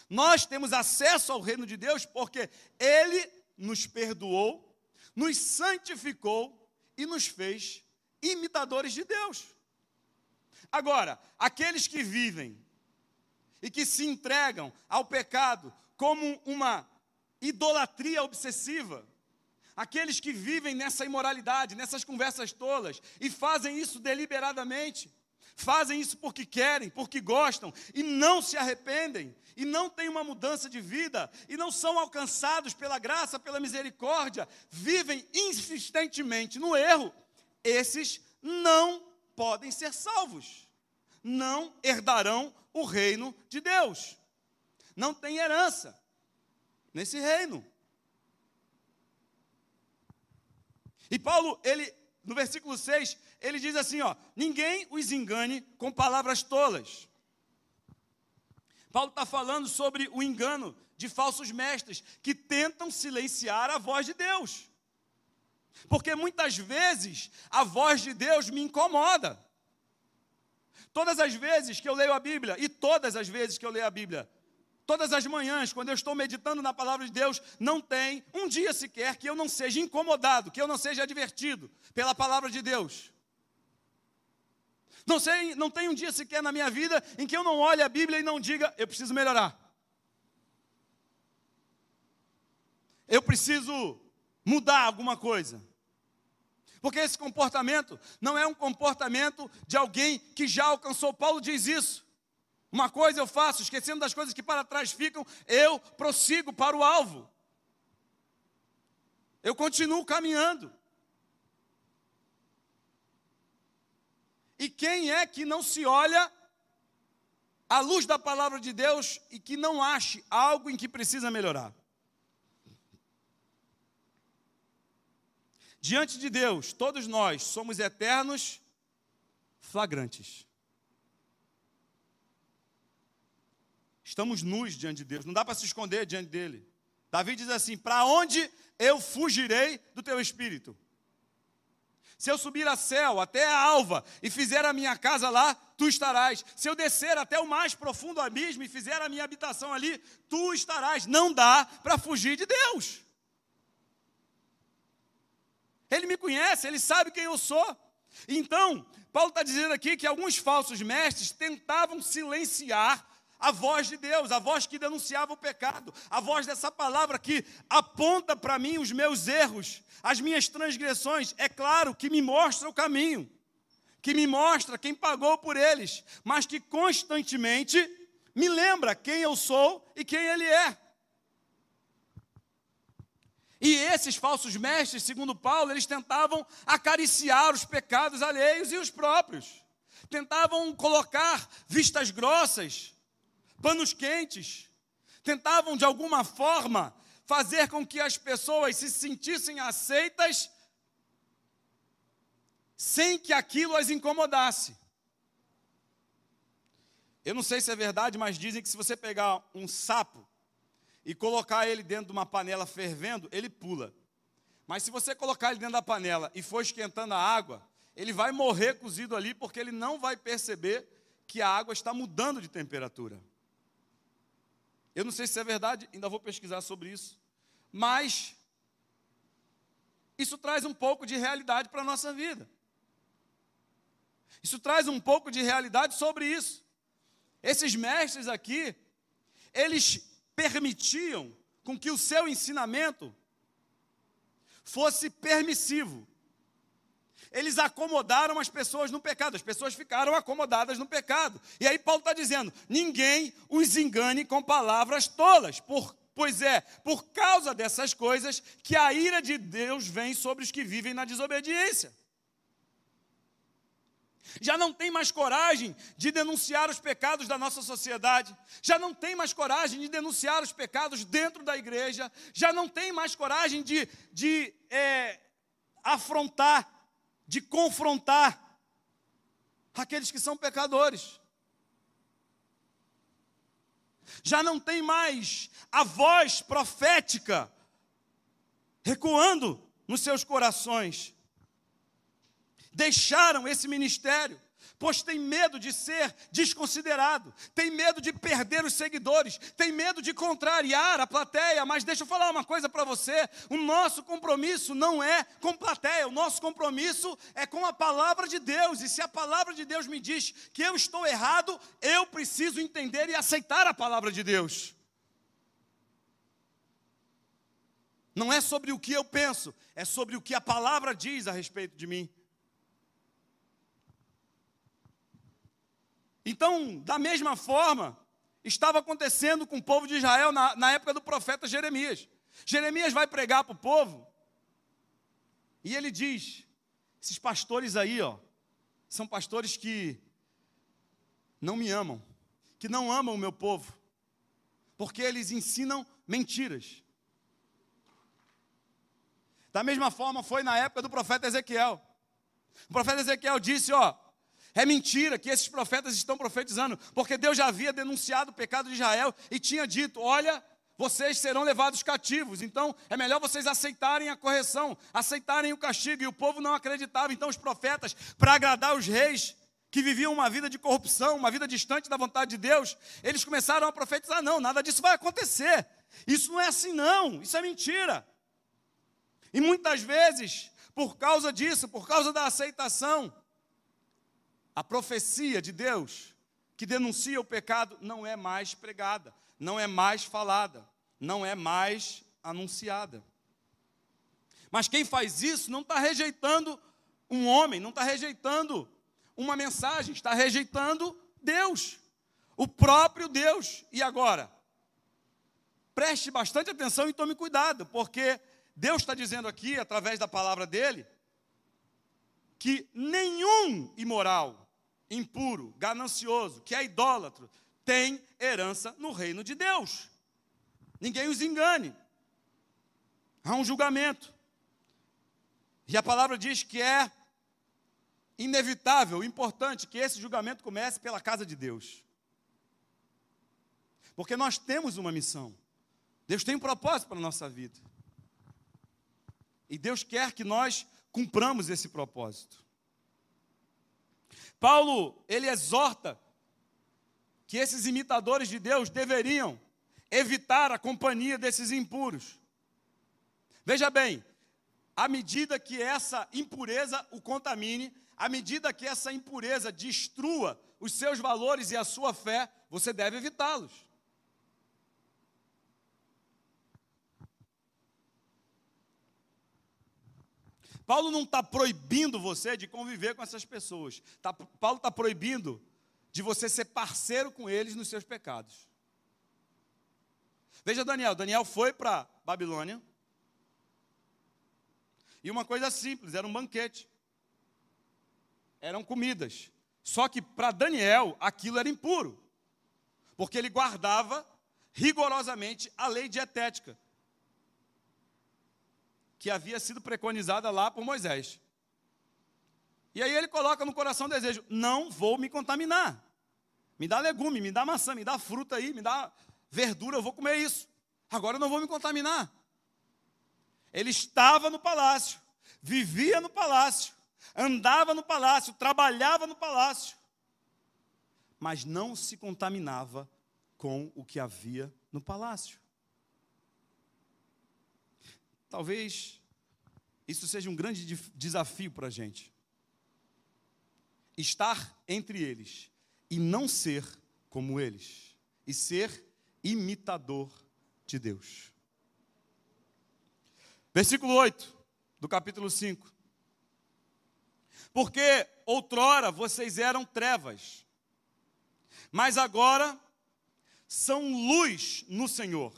Nós temos acesso ao reino de Deus porque ele nos perdoou, nos santificou e nos fez imitadores de Deus. Agora, aqueles que vivem e que se entregam ao pecado como uma idolatria obsessiva. Aqueles que vivem nessa imoralidade, nessas conversas tolas e fazem isso deliberadamente, fazem isso porque querem, porque gostam e não se arrependem e não têm uma mudança de vida e não são alcançados pela graça, pela misericórdia, vivem insistentemente no erro, esses não podem ser salvos, não herdarão o reino de Deus, não têm herança nesse reino. E Paulo, ele, no versículo 6, ele diz assim: ó, ninguém os engane com palavras tolas. Paulo está falando sobre o engano de falsos mestres que tentam silenciar a voz de Deus. Porque muitas vezes a voz de Deus me incomoda. Todas as vezes que eu leio a Bíblia, e todas as vezes que eu leio a Bíblia, Todas as manhãs, quando eu estou meditando na palavra de Deus, não tem um dia sequer que eu não seja incomodado, que eu não seja advertido pela palavra de Deus. Não, sei, não tem um dia sequer na minha vida em que eu não olhe a Bíblia e não diga, eu preciso melhorar. Eu preciso mudar alguma coisa. Porque esse comportamento não é um comportamento de alguém que já alcançou. Paulo diz isso. Uma coisa eu faço, esquecendo das coisas que para trás ficam, eu prossigo para o alvo. Eu continuo caminhando. E quem é que não se olha à luz da palavra de Deus e que não ache algo em que precisa melhorar? Diante de Deus, todos nós somos eternos flagrantes. Estamos nus diante de Deus, não dá para se esconder diante dele. Davi diz assim: Para onde eu fugirei do teu espírito? Se eu subir a céu até a alva e fizer a minha casa lá, tu estarás. Se eu descer até o mais profundo abismo e fizer a minha habitação ali, tu estarás. Não dá para fugir de Deus. Ele me conhece, ele sabe quem eu sou. Então, Paulo está dizendo aqui que alguns falsos mestres tentavam silenciar a voz de Deus, a voz que denunciava o pecado, a voz dessa palavra que aponta para mim os meus erros, as minhas transgressões, é claro que me mostra o caminho, que me mostra quem pagou por eles, mas que constantemente me lembra quem eu sou e quem Ele é. E esses falsos mestres, segundo Paulo, eles tentavam acariciar os pecados alheios e os próprios. Tentavam colocar vistas grossas, panos quentes, tentavam de alguma forma fazer com que as pessoas se sentissem aceitas sem que aquilo as incomodasse. Eu não sei se é verdade, mas dizem que se você pegar um sapo e colocar ele dentro de uma panela fervendo, ele pula. Mas se você colocar ele dentro da panela e for esquentando a água, ele vai morrer cozido ali porque ele não vai perceber que a água está mudando de temperatura. Eu não sei se é verdade, ainda vou pesquisar sobre isso. Mas isso traz um pouco de realidade para a nossa vida. Isso traz um pouco de realidade sobre isso. Esses mestres aqui, eles permitiam com que o seu ensinamento fosse permissivo. Eles acomodaram as pessoas no pecado, as pessoas ficaram acomodadas no pecado. E aí Paulo está dizendo: ninguém os engane com palavras tolas, por, pois é por causa dessas coisas que a ira de Deus vem sobre os que vivem na desobediência já não tem mais coragem de denunciar os pecados da nossa sociedade, já não tem mais coragem de denunciar os pecados dentro da igreja, já não tem mais coragem de, de é, afrontar, de confrontar aqueles que são pecadores. Já não tem mais a voz profética recuando nos seus corações deixaram esse ministério, pois tem medo de ser desconsiderado, tem medo de perder os seguidores, tem medo de contrariar a plateia. Mas deixa eu falar uma coisa para você: o nosso compromisso não é com plateia, o nosso compromisso é com a palavra de Deus. E se a palavra de Deus me diz que eu estou errado, eu preciso entender e aceitar a palavra de Deus. Não é sobre o que eu penso, é sobre o que a palavra diz a respeito de mim. Então, da mesma forma, estava acontecendo com o povo de Israel na, na época do profeta Jeremias. Jeremias vai pregar para o povo e ele diz: esses pastores aí, ó, são pastores que não me amam, que não amam o meu povo, porque eles ensinam mentiras. Da mesma forma foi na época do profeta Ezequiel. O profeta Ezequiel disse: Ó, é mentira que esses profetas estão profetizando, porque Deus já havia denunciado o pecado de Israel e tinha dito: olha, vocês serão levados cativos, então é melhor vocês aceitarem a correção, aceitarem o castigo. E o povo não acreditava, então os profetas, para agradar os reis, que viviam uma vida de corrupção, uma vida distante da vontade de Deus, eles começaram a profetizar: não, nada disso vai acontecer, isso não é assim, não, isso é mentira. E muitas vezes, por causa disso, por causa da aceitação, a profecia de Deus que denuncia o pecado não é mais pregada, não é mais falada, não é mais anunciada. Mas quem faz isso não está rejeitando um homem, não está rejeitando uma mensagem, está rejeitando Deus, o próprio Deus. E agora? Preste bastante atenção e tome cuidado, porque Deus está dizendo aqui, através da palavra dele, que nenhum imoral, impuro, ganancioso, que é idólatro, tem herança no reino de Deus. Ninguém os engane. Há um julgamento. E a palavra diz que é inevitável, importante que esse julgamento comece pela casa de Deus. Porque nós temos uma missão. Deus tem um propósito para a nossa vida. E Deus quer que nós cumpramos esse propósito. Paulo, ele exorta que esses imitadores de Deus deveriam evitar a companhia desses impuros. Veja bem, à medida que essa impureza o contamine, à medida que essa impureza destrua os seus valores e a sua fé, você deve evitá-los. Paulo não está proibindo você de conviver com essas pessoas. Tá, Paulo está proibindo de você ser parceiro com eles nos seus pecados. Veja Daniel, Daniel foi para Babilônia. E uma coisa simples, era um banquete. Eram comidas. Só que para Daniel aquilo era impuro. Porque ele guardava rigorosamente a lei dietética, que havia sido preconizada lá por Moisés. E aí ele coloca no coração o desejo: não vou me contaminar. Me dá legume, me dá maçã, me dá fruta aí, me dá verdura, eu vou comer isso. Agora eu não vou me contaminar. Ele estava no palácio, vivia no palácio, andava no palácio, trabalhava no palácio, mas não se contaminava com o que havia no palácio. Talvez isso seja um grande desafio para a gente. Estar entre eles e não ser como eles, e ser imitador de Deus. Versículo 8 do capítulo 5. Porque outrora vocês eram trevas, mas agora são luz no Senhor.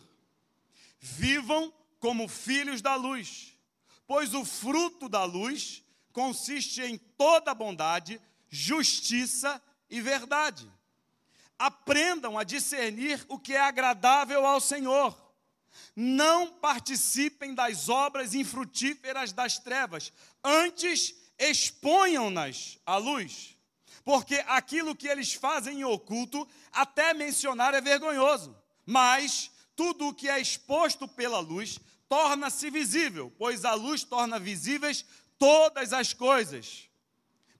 Vivam como filhos da luz, pois o fruto da luz consiste em toda bondade, justiça e verdade. Aprendam a discernir o que é agradável ao Senhor. Não participem das obras infrutíferas das trevas, antes exponham-nas à luz. Porque aquilo que eles fazem em oculto, até mencionar é vergonhoso. Mas tudo o que é exposto pela luz torna-se visível, pois a luz torna visíveis todas as coisas.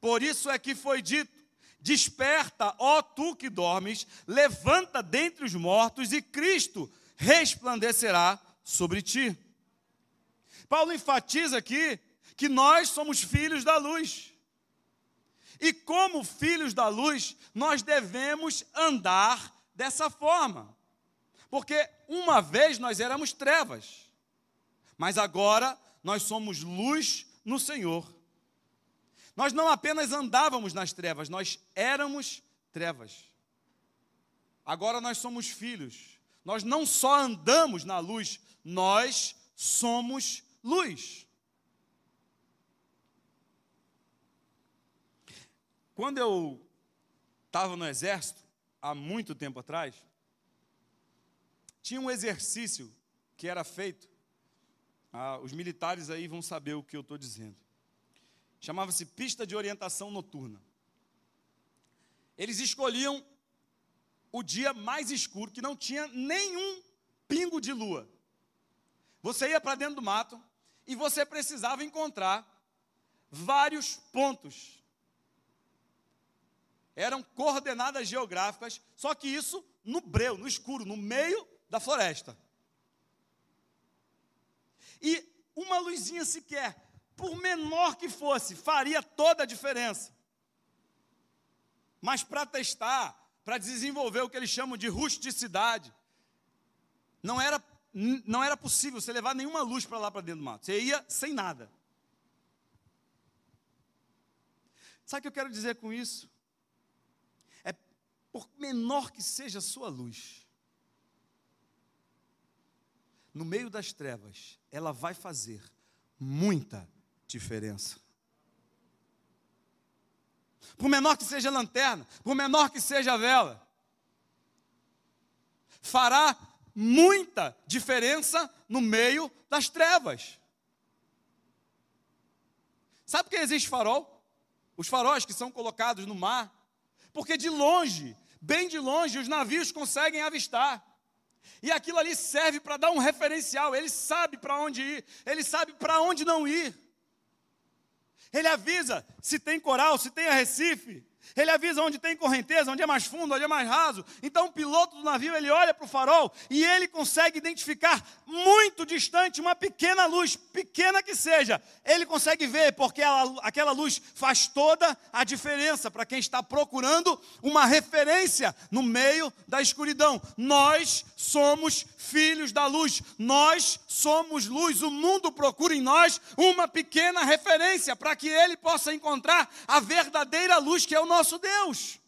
Por isso é que foi dito: Desperta, ó tu que dormes, levanta dentre os mortos e Cristo resplandecerá sobre ti. Paulo enfatiza aqui que nós somos filhos da luz. E como filhos da luz, nós devemos andar dessa forma. Porque uma vez nós éramos trevas, mas agora nós somos luz no Senhor. Nós não apenas andávamos nas trevas, nós éramos trevas. Agora nós somos filhos. Nós não só andamos na luz, nós somos luz. Quando eu estava no exército, há muito tempo atrás, tinha um exercício que era feito. Ah, os militares aí vão saber o que eu estou dizendo chamava-se Pista de Orientação Noturna. Eles escolhiam o dia mais escuro, que não tinha nenhum pingo de lua. Você ia para dentro do mato e você precisava encontrar vários pontos. Eram coordenadas geográficas, só que isso no breu, no escuro, no meio da floresta. E uma luzinha sequer por menor que fosse, faria toda a diferença. Mas para testar, para desenvolver o que eles chamam de rusticidade, não era, não era possível você levar nenhuma luz para lá para dentro do mato. Você ia sem nada. Sabe o que eu quero dizer com isso? É por menor que seja a sua luz, no meio das trevas, ela vai fazer muita diferença. Por menor que seja a lanterna, por menor que seja a vela, fará muita diferença no meio das trevas. Sabe por que existe farol? Os faróis que são colocados no mar, porque de longe, bem de longe, os navios conseguem avistar. E aquilo ali serve para dar um referencial. Ele sabe para onde ir, ele sabe para onde não ir. Ele avisa se tem coral, se tem arrecife. Ele avisa onde tem correnteza, onde é mais fundo, onde é mais raso. Então o piloto do navio ele olha para o farol e ele consegue identificar muito distante uma pequena luz, pequena que seja. Ele consegue ver porque ela, aquela luz faz toda a diferença para quem está procurando uma referência no meio da escuridão. Nós somos filhos da luz, nós somos luz. O mundo procura em nós uma pequena referência para que ele possa encontrar a verdadeira luz que é o nosso Deus.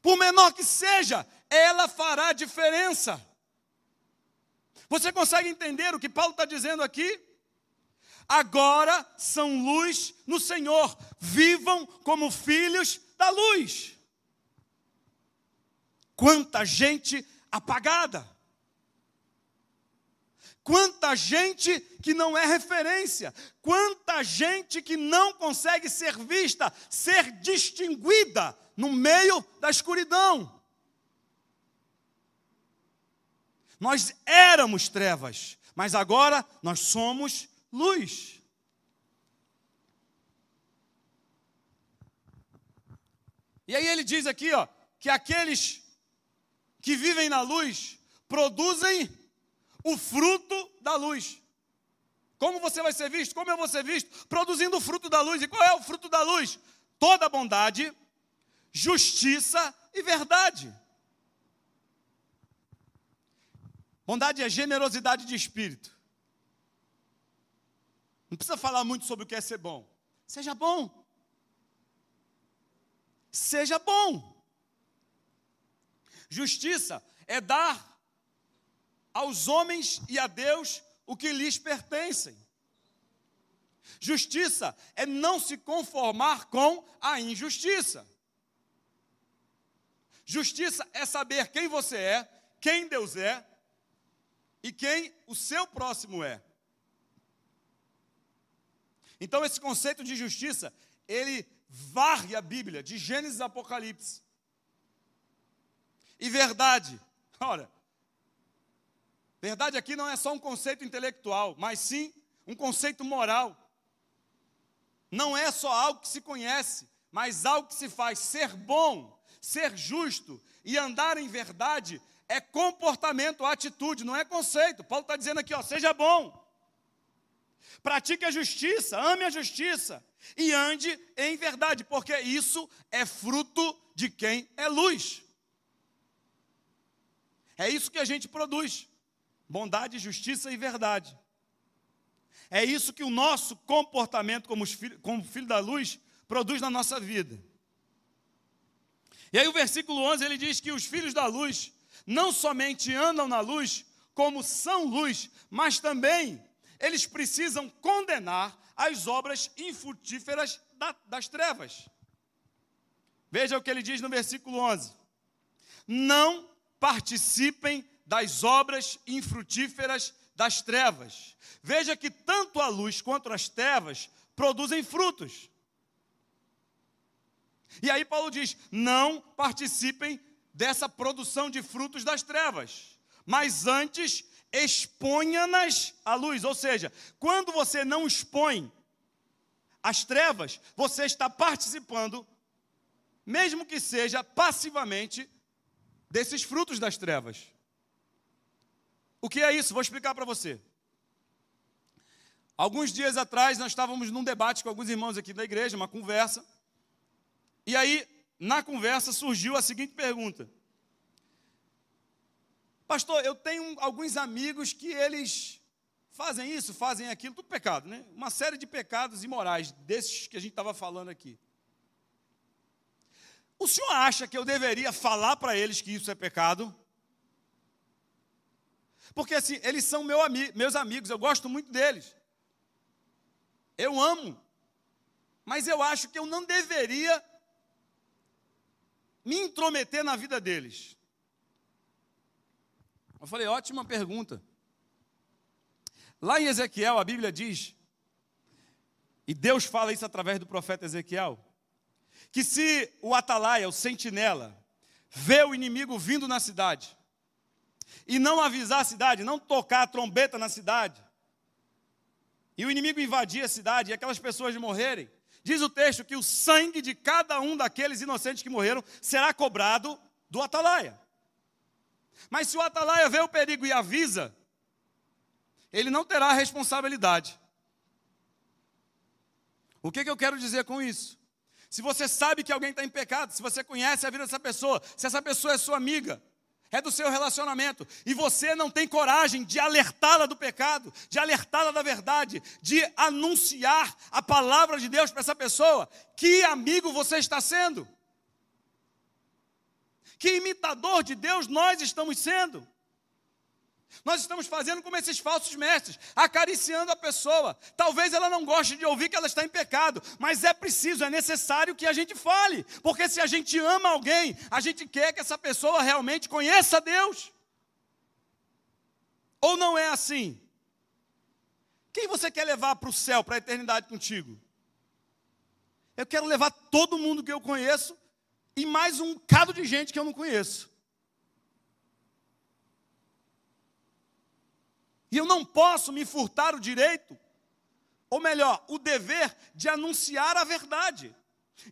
Por menor que seja, ela fará diferença. Você consegue entender o que Paulo está dizendo aqui? Agora são luz no Senhor, vivam como filhos da luz. Quanta gente apagada. Quanta gente que não é referência, quanta gente que não consegue ser vista, ser distinguida no meio da escuridão. Nós éramos trevas, mas agora nós somos luz. E aí ele diz aqui, ó, que aqueles que vivem na luz produzem o fruto da luz. Como você vai ser visto? Como eu vou ser visto? Produzindo o fruto da luz. E qual é o fruto da luz? Toda bondade, justiça e verdade. Bondade é generosidade de espírito. Não precisa falar muito sobre o que é ser bom. Seja bom. Seja bom. Justiça é dar aos homens e a Deus o que lhes pertencem. Justiça é não se conformar com a injustiça. Justiça é saber quem você é, quem Deus é e quem o seu próximo é. Então esse conceito de justiça, ele varre a Bíblia de Gênesis a Apocalipse. E verdade, <laughs> olha, verdade aqui não é só um conceito intelectual, mas sim um conceito moral. Não é só algo que se conhece, mas algo que se faz. Ser bom, ser justo e andar em verdade é comportamento, atitude, não é conceito. Paulo está dizendo aqui, ó, seja bom. Pratique a justiça, ame a justiça e ande em verdade, porque isso é fruto de quem é luz. É isso que a gente produz: bondade, justiça e verdade. É isso que o nosso comportamento como, filho, como filho da luz produz na nossa vida. E aí o versículo 11 ele diz que os filhos da luz não somente andam na luz, como são luz, mas também eles precisam condenar as obras infrutíferas das trevas. Veja o que ele diz no versículo 11: Não participem das obras infrutíferas das trevas. Veja que tanto a luz quanto as trevas produzem frutos. E aí Paulo diz: não participem dessa produção de frutos das trevas, mas antes exponha-nas à luz. Ou seja, quando você não expõe as trevas, você está participando, mesmo que seja passivamente, desses frutos das trevas. O que é isso? Vou explicar para você. Alguns dias atrás, nós estávamos num debate com alguns irmãos aqui da igreja, uma conversa. E aí, na conversa, surgiu a seguinte pergunta: Pastor, eu tenho alguns amigos que eles fazem isso, fazem aquilo, tudo pecado, né? Uma série de pecados imorais, desses que a gente estava falando aqui. O senhor acha que eu deveria falar para eles que isso é pecado? Porque assim, eles são meu ami meus amigos, eu gosto muito deles. Eu amo. Mas eu acho que eu não deveria me intrometer na vida deles. Eu falei, ótima pergunta. Lá em Ezequiel, a Bíblia diz, e Deus fala isso através do profeta Ezequiel, que se o atalaia, o sentinela, vê o inimigo vindo na cidade, e não avisar a cidade, não tocar a trombeta na cidade, e o inimigo invadir a cidade e aquelas pessoas morrerem, diz o texto que o sangue de cada um daqueles inocentes que morreram será cobrado do atalaia. Mas se o atalaia vê o perigo e avisa, ele não terá responsabilidade. O que, que eu quero dizer com isso? Se você sabe que alguém está em pecado, se você conhece a vida dessa pessoa, se essa pessoa é sua amiga, é do seu relacionamento, e você não tem coragem de alertá-la do pecado, de alertá-la da verdade, de anunciar a palavra de Deus para essa pessoa, que amigo você está sendo? Que imitador de Deus nós estamos sendo? Nós estamos fazendo como esses falsos mestres, acariciando a pessoa. Talvez ela não goste de ouvir que ela está em pecado, mas é preciso, é necessário que a gente fale, porque se a gente ama alguém, a gente quer que essa pessoa realmente conheça Deus. Ou não é assim? Quem você quer levar para o céu, para a eternidade contigo? Eu quero levar todo mundo que eu conheço e mais um cado de gente que eu não conheço. E eu não posso me furtar o direito, ou melhor, o dever de anunciar a verdade.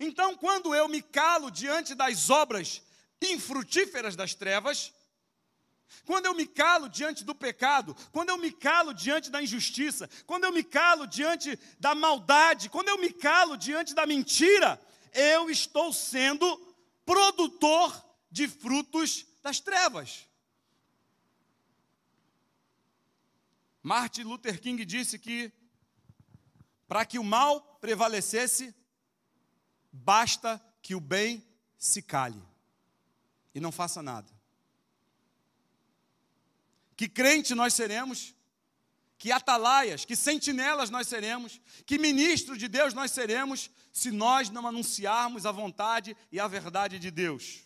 Então, quando eu me calo diante das obras infrutíferas das trevas, quando eu me calo diante do pecado, quando eu me calo diante da injustiça, quando eu me calo diante da maldade, quando eu me calo diante da mentira, eu estou sendo produtor de frutos das trevas. Martin Luther King disse que para que o mal prevalecesse, basta que o bem se cale e não faça nada. Que crente nós seremos, que atalaias, que sentinelas nós seremos, que ministro de Deus nós seremos, se nós não anunciarmos a vontade e a verdade de Deus.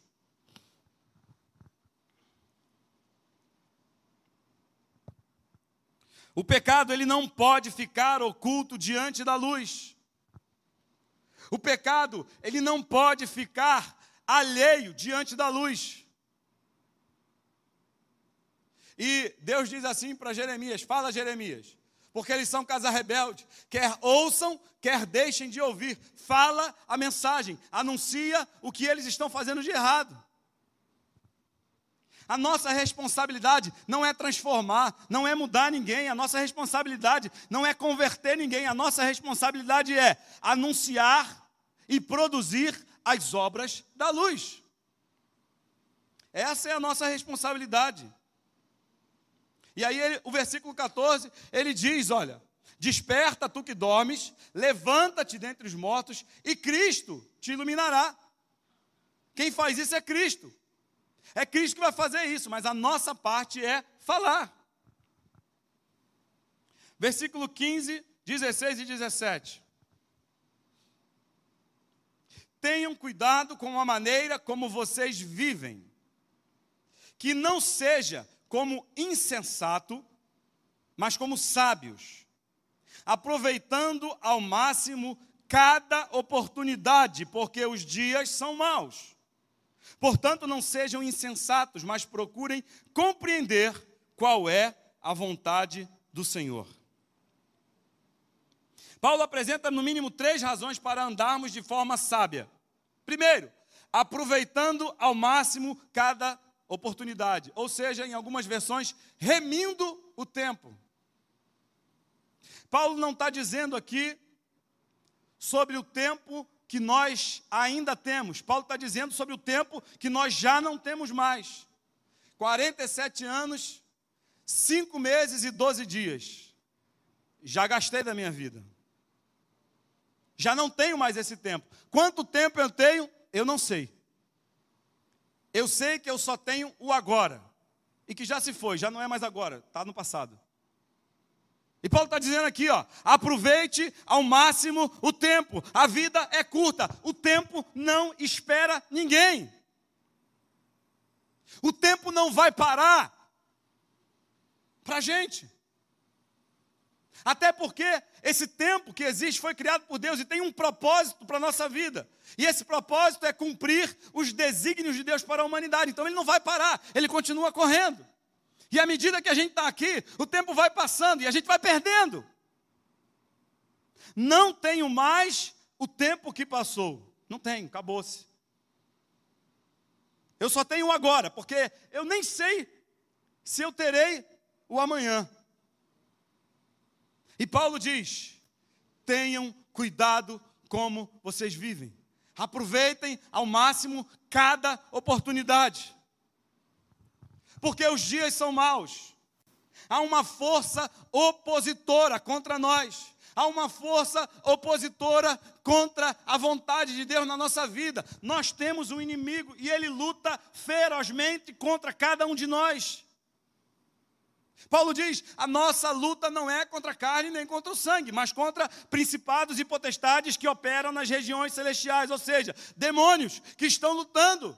O pecado ele não pode ficar oculto diante da luz. O pecado ele não pode ficar alheio diante da luz. E Deus diz assim para Jeremias: Fala, Jeremias, porque eles são casa rebelde, quer ouçam, quer deixem de ouvir. Fala a mensagem, anuncia o que eles estão fazendo de errado. A nossa responsabilidade não é transformar, não é mudar ninguém, a nossa responsabilidade não é converter ninguém, a nossa responsabilidade é anunciar e produzir as obras da luz. Essa é a nossa responsabilidade. E aí ele, o versículo 14, ele diz, olha, desperta tu que dormes, levanta-te dentre os mortos e Cristo te iluminará. Quem faz isso é Cristo. É Cristo que vai fazer isso, mas a nossa parte é falar. Versículo 15, 16 e 17. Tenham cuidado com a maneira como vocês vivem, que não seja como insensato, mas como sábios, aproveitando ao máximo cada oportunidade, porque os dias são maus. Portanto, não sejam insensatos, mas procurem compreender qual é a vontade do Senhor. Paulo apresenta no mínimo três razões para andarmos de forma sábia. Primeiro, aproveitando ao máximo cada oportunidade, ou seja, em algumas versões, remindo o tempo. Paulo não está dizendo aqui sobre o tempo que nós ainda temos. Paulo está dizendo sobre o tempo que nós já não temos mais. 47 anos, 5 meses e 12 dias. Já gastei da minha vida. Já não tenho mais esse tempo. Quanto tempo eu tenho, eu não sei. Eu sei que eu só tenho o agora. E que já se foi, já não é mais agora, está no passado. E Paulo está dizendo aqui, ó, aproveite ao máximo o tempo. A vida é curta, o tempo não espera ninguém. O tempo não vai parar para a gente. Até porque esse tempo que existe foi criado por Deus e tem um propósito para a nossa vida. E esse propósito é cumprir os desígnios de Deus para a humanidade. Então ele não vai parar, ele continua correndo. E à medida que a gente está aqui, o tempo vai passando e a gente vai perdendo. Não tenho mais o tempo que passou. Não tenho, acabou-se. Eu só tenho agora, porque eu nem sei se eu terei o amanhã. E Paulo diz: tenham cuidado como vocês vivem. Aproveitem ao máximo cada oportunidade porque os dias são maus. Há uma força opositora contra nós. Há uma força opositora contra a vontade de Deus na nossa vida. Nós temos um inimigo e ele luta ferozmente contra cada um de nós. Paulo diz: a nossa luta não é contra a carne nem contra o sangue, mas contra principados e potestades que operam nas regiões celestiais, ou seja, demônios que estão lutando,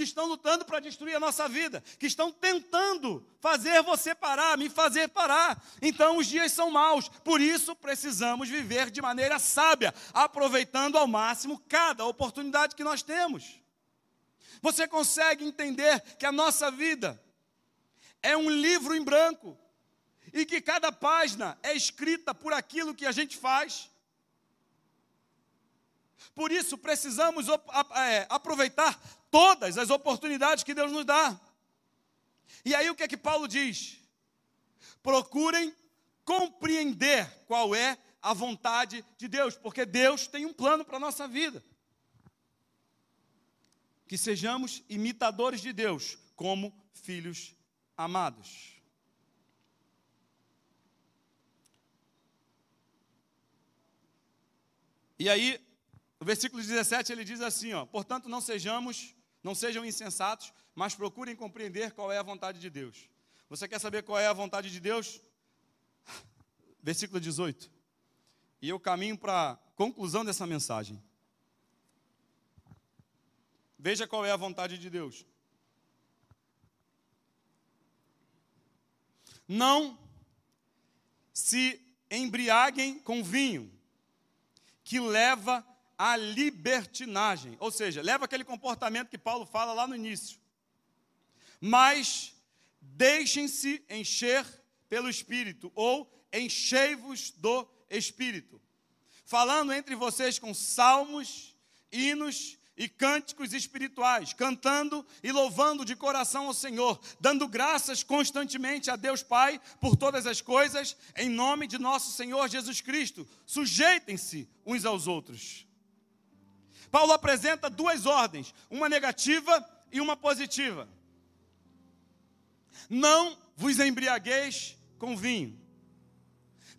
que estão lutando para destruir a nossa vida, que estão tentando fazer você parar, me fazer parar. Então os dias são maus, por isso precisamos viver de maneira sábia, aproveitando ao máximo cada oportunidade que nós temos. Você consegue entender que a nossa vida é um livro em branco e que cada página é escrita por aquilo que a gente faz. Por isso, precisamos é, aproveitar todas as oportunidades que Deus nos dá. E aí, o que é que Paulo diz? Procurem compreender qual é a vontade de Deus, porque Deus tem um plano para a nossa vida. Que sejamos imitadores de Deus, como filhos amados. E aí, o versículo 17 ele diz assim, ó: "Portanto, não sejamos, não sejam insensatos, mas procurem compreender qual é a vontade de Deus." Você quer saber qual é a vontade de Deus? <laughs> Versículo 18. E eu caminho para a conclusão dessa mensagem. Veja qual é a vontade de Deus. Não se embriaguem com vinho, que leva à libertinagem, ou seja, leva aquele comportamento que Paulo fala lá no início. Mas deixem-se encher pelo Espírito, ou enchei-vos do Espírito, falando entre vocês com salmos, hinos e cânticos espirituais, cantando e louvando de coração ao Senhor, dando graças constantemente a Deus Pai por todas as coisas, em nome de nosso Senhor Jesus Cristo. Sujeitem-se uns aos outros. Paulo apresenta duas ordens, uma negativa e uma positiva. Não vos embriagueis com vinho.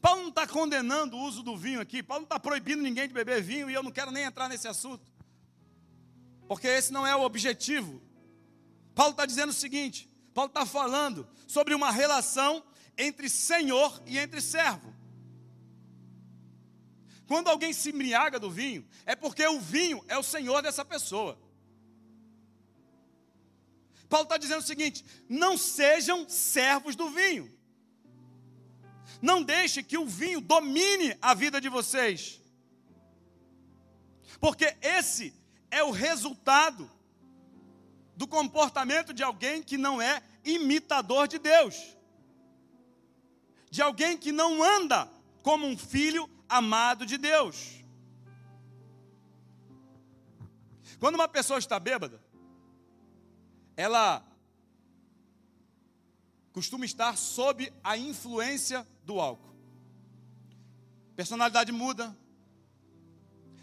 Paulo não está condenando o uso do vinho aqui, Paulo não está proibindo ninguém de beber vinho e eu não quero nem entrar nesse assunto porque esse não é o objetivo. Paulo está dizendo o seguinte: Paulo está falando sobre uma relação entre senhor e entre servo. Quando alguém se embriaga do vinho, é porque o vinho é o senhor dessa pessoa. Paulo está dizendo o seguinte: não sejam servos do vinho. Não deixe que o vinho domine a vida de vocês. Porque esse é o resultado do comportamento de alguém que não é imitador de Deus, de alguém que não anda como um filho amado de Deus. Quando uma pessoa está bêbada, ela costuma estar sob a influência do álcool. Personalidade muda,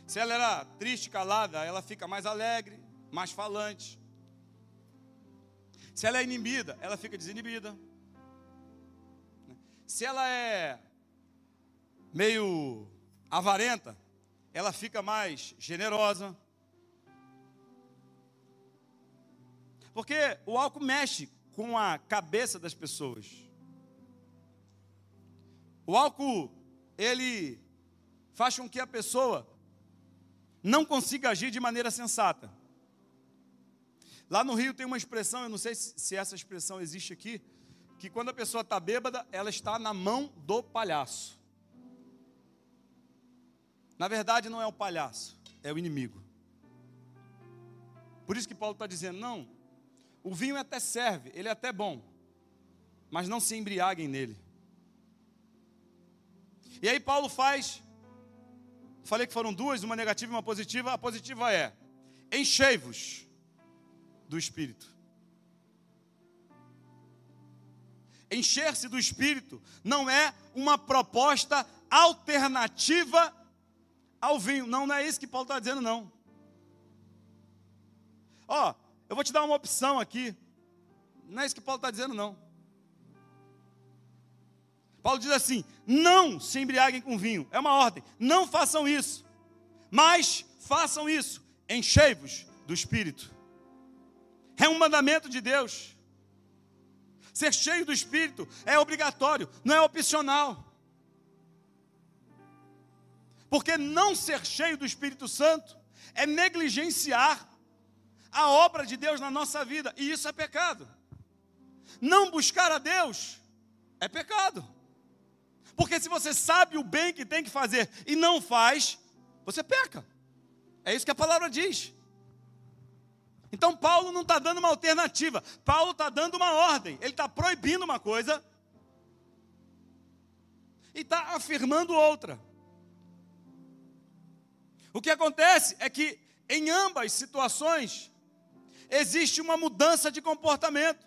se ela era triste, calada, ela fica mais alegre, mais falante. Se ela é inibida, ela fica desinibida. Se ela é meio avarenta, ela fica mais generosa. Porque o álcool mexe com a cabeça das pessoas. O álcool, ele faz com que a pessoa não consiga agir de maneira sensata. Lá no Rio tem uma expressão, eu não sei se essa expressão existe aqui, que quando a pessoa está bêbada, ela está na mão do palhaço. Na verdade, não é o palhaço, é o inimigo. Por isso que Paulo está dizendo: não, o vinho até serve, ele é até bom, mas não se embriaguem nele. E aí Paulo faz Falei que foram duas, uma negativa e uma positiva. A positiva é: enchei-vos do Espírito. Encher-se do Espírito não é uma proposta alternativa ao vinho. Não, não é isso que Paulo está dizendo, não. Ó, eu vou te dar uma opção aqui. Não é isso que Paulo está dizendo, não. Paulo diz assim: não se embriaguem com vinho, é uma ordem, não façam isso, mas façam isso, enchei-vos do Espírito. É um mandamento de Deus. Ser cheio do Espírito é obrigatório, não é opcional. Porque não ser cheio do Espírito Santo é negligenciar a obra de Deus na nossa vida, e isso é pecado. Não buscar a Deus é pecado. Porque se você sabe o bem que tem que fazer e não faz, você peca. É isso que a palavra diz. Então Paulo não está dando uma alternativa, Paulo está dando uma ordem, ele está proibindo uma coisa e está afirmando outra. O que acontece é que em ambas situações existe uma mudança de comportamento.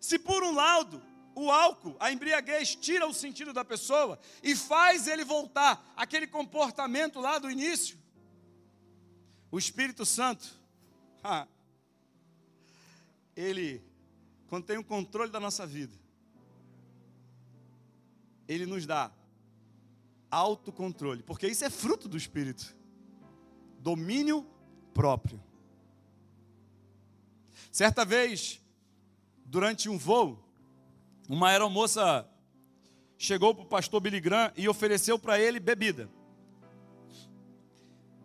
Se por um lado o álcool, a embriaguez, tira o sentido da pessoa e faz ele voltar aquele comportamento lá do início, o Espírito Santo, ele, quando tem o controle da nossa vida, ele nos dá autocontrole, porque isso é fruto do Espírito. Domínio próprio. Certa vez, durante um voo, uma aeromoça chegou para o pastor Billy Graham e ofereceu para ele bebida.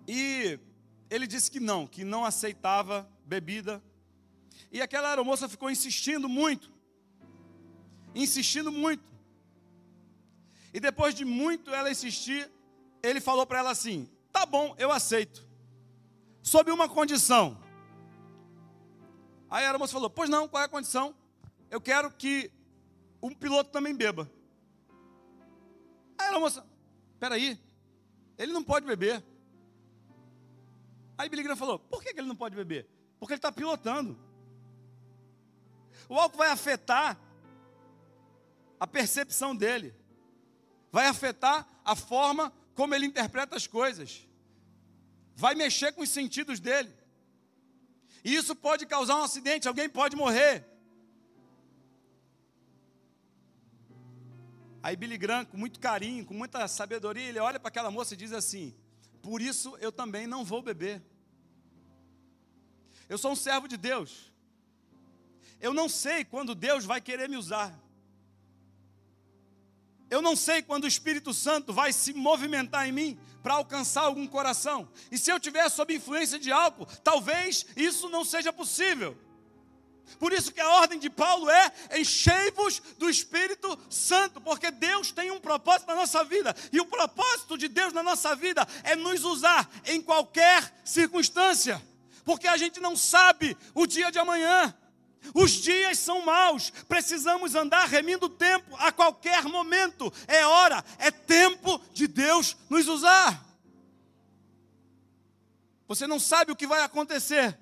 E ele disse que não, que não aceitava bebida. E aquela aeromoça ficou insistindo muito, insistindo muito. E depois de muito ela insistir, ele falou para ela assim: tá bom, eu aceito, sob uma condição. Aí a moça falou: pois não, qual é a condição? Eu quero que um piloto também beba. Aí a moça: peraí, ele não pode beber. Aí Billy Graham falou: por que ele não pode beber? Porque ele está pilotando. O álcool vai afetar a percepção dele vai afetar a forma como ele interpreta as coisas, vai mexer com os sentidos dele. E isso pode causar um acidente, alguém pode morrer. Aí Billy Graham, com muito carinho, com muita sabedoria, ele olha para aquela moça e diz assim: Por isso eu também não vou beber. Eu sou um servo de Deus. Eu não sei quando Deus vai querer me usar. Eu não sei quando o Espírito Santo vai se movimentar em mim para alcançar algum coração. E se eu tiver sob influência de álcool, talvez isso não seja possível. Por isso que a ordem de Paulo é enchei-vos do Espírito Santo, porque Deus tem um propósito na nossa vida, e o propósito de Deus na nossa vida é nos usar em qualquer circunstância, porque a gente não sabe o dia de amanhã. Os dias são maus, precisamos andar remindo o tempo a qualquer momento. É hora, é tempo de Deus nos usar. Você não sabe o que vai acontecer.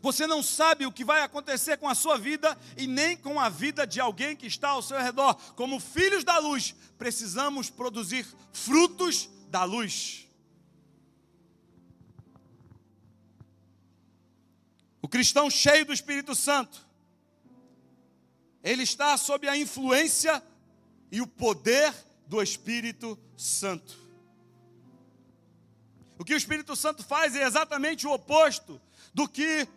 Você não sabe o que vai acontecer com a sua vida e nem com a vida de alguém que está ao seu redor. Como filhos da luz, precisamos produzir frutos da luz. O cristão cheio do Espírito Santo, ele está sob a influência e o poder do Espírito Santo. O que o Espírito Santo faz é exatamente o oposto do que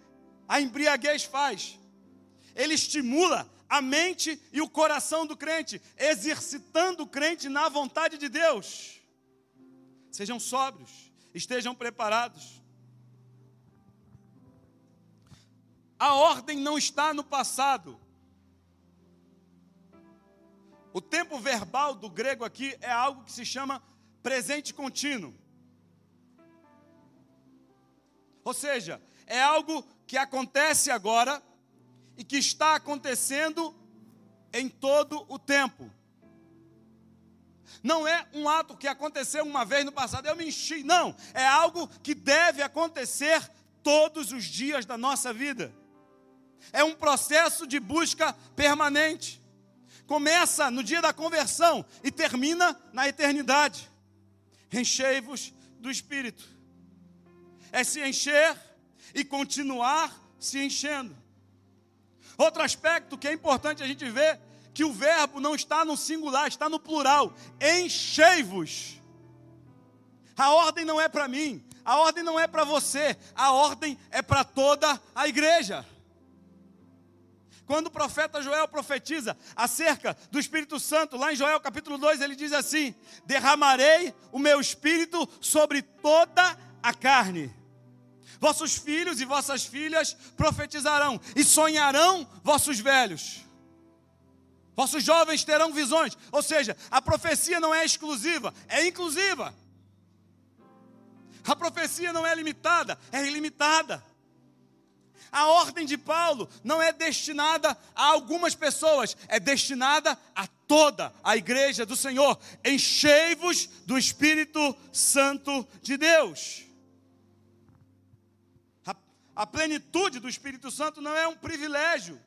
a embriaguez faz. Ele estimula a mente e o coração do crente, exercitando o crente na vontade de Deus. Sejam sóbrios, estejam preparados. A ordem não está no passado. O tempo verbal do grego aqui é algo que se chama presente contínuo. Ou seja, é algo que acontece agora e que está acontecendo em todo o tempo. Não é um ato que aconteceu uma vez no passado, eu me enchi. Não, é algo que deve acontecer todos os dias da nossa vida. É um processo de busca permanente. Começa no dia da conversão e termina na eternidade. Enchei-vos do Espírito. É se encher e continuar se enchendo. Outro aspecto que é importante a gente ver que o verbo não está no singular, está no plural. Enchei-vos. A ordem não é para mim, a ordem não é para você, a ordem é para toda a igreja. Quando o profeta Joel profetiza acerca do Espírito Santo, lá em Joel capítulo 2, ele diz assim: Derramarei o meu espírito sobre toda a carne. Vossos filhos e vossas filhas profetizarão, e sonharão vossos velhos. Vossos jovens terão visões. Ou seja, a profecia não é exclusiva, é inclusiva. A profecia não é limitada, é ilimitada. A ordem de Paulo não é destinada a algumas pessoas, é destinada a toda a igreja do Senhor. Enchei-vos do Espírito Santo de Deus. A, a plenitude do Espírito Santo não é um privilégio,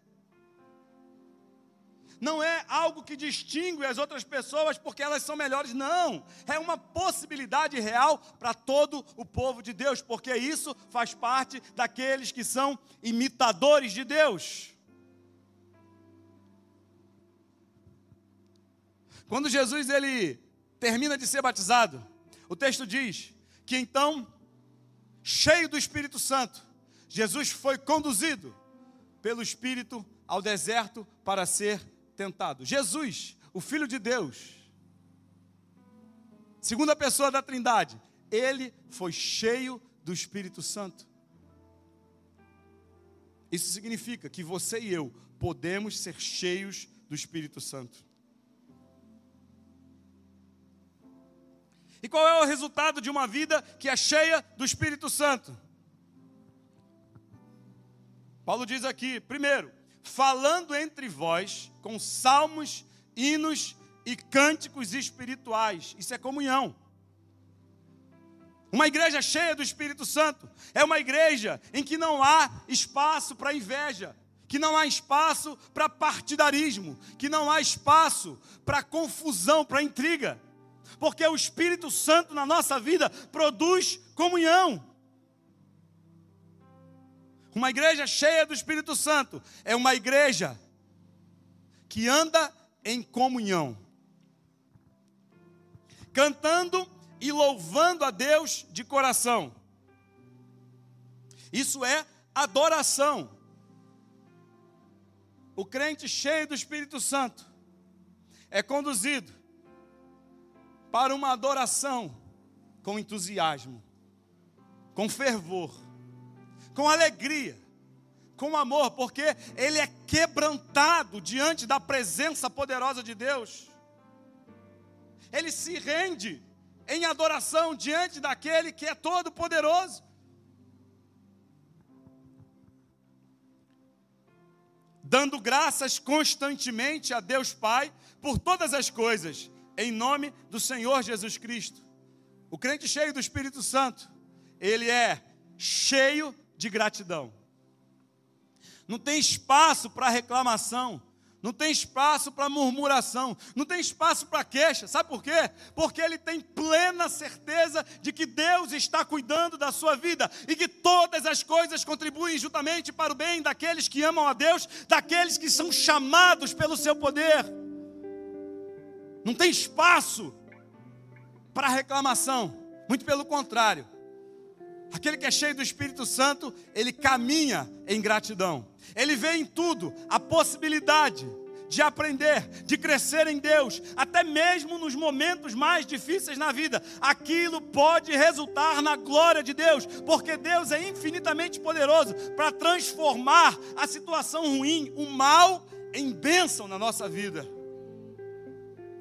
não é algo que distingue as outras pessoas porque elas são melhores, não. É uma possibilidade real para todo o povo de Deus, porque isso faz parte daqueles que são imitadores de Deus. Quando Jesus ele termina de ser batizado, o texto diz que então, cheio do Espírito Santo, Jesus foi conduzido pelo Espírito ao deserto para ser tentado. Jesus, o Filho de Deus, segunda pessoa da Trindade, ele foi cheio do Espírito Santo. Isso significa que você e eu podemos ser cheios do Espírito Santo. E qual é o resultado de uma vida que é cheia do Espírito Santo? Paulo diz aqui, primeiro, falando entre vós com salmos, hinos e cânticos espirituais. Isso é comunhão. Uma igreja cheia do Espírito Santo é uma igreja em que não há espaço para inveja, que não há espaço para partidarismo, que não há espaço para confusão, para intriga, porque o Espírito Santo na nossa vida produz comunhão. Uma igreja cheia do Espírito Santo é uma igreja que anda em comunhão, cantando e louvando a Deus de coração. Isso é adoração. O crente cheio do Espírito Santo é conduzido para uma adoração com entusiasmo, com fervor com alegria, com amor, porque ele é quebrantado diante da presença poderosa de Deus. Ele se rende em adoração diante daquele que é todo poderoso. Dando graças constantemente a Deus Pai por todas as coisas, em nome do Senhor Jesus Cristo. O crente cheio do Espírito Santo, ele é cheio de gratidão. Não tem espaço para reclamação, não tem espaço para murmuração, não tem espaço para queixa. Sabe por quê? Porque ele tem plena certeza de que Deus está cuidando da sua vida e que todas as coisas contribuem juntamente para o bem daqueles que amam a Deus, daqueles que são chamados pelo seu poder. Não tem espaço para reclamação, muito pelo contrário. Aquele que é cheio do Espírito Santo, ele caminha em gratidão. Ele vê em tudo a possibilidade de aprender, de crescer em Deus, até mesmo nos momentos mais difíceis na vida. Aquilo pode resultar na glória de Deus, porque Deus é infinitamente poderoso para transformar a situação ruim, o mal, em bênção na nossa vida.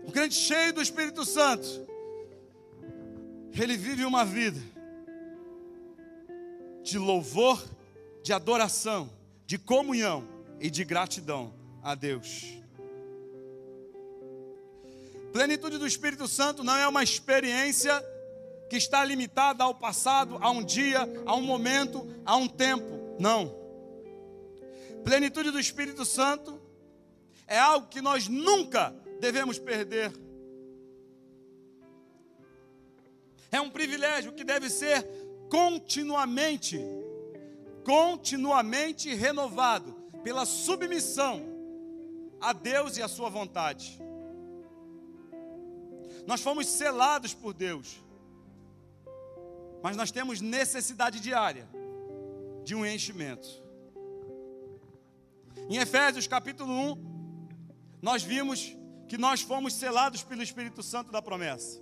O crente cheio do Espírito Santo, ele vive uma vida de louvor, de adoração, de comunhão e de gratidão a Deus. Plenitude do Espírito Santo não é uma experiência que está limitada ao passado, a um dia, a um momento, a um tempo. Não. Plenitude do Espírito Santo é algo que nós nunca devemos perder. É um privilégio que deve ser continuamente, continuamente renovado pela submissão a Deus e a Sua vontade. Nós fomos selados por Deus, mas nós temos necessidade diária de um enchimento. Em Efésios capítulo 1, nós vimos que nós fomos selados pelo Espírito Santo da promessa.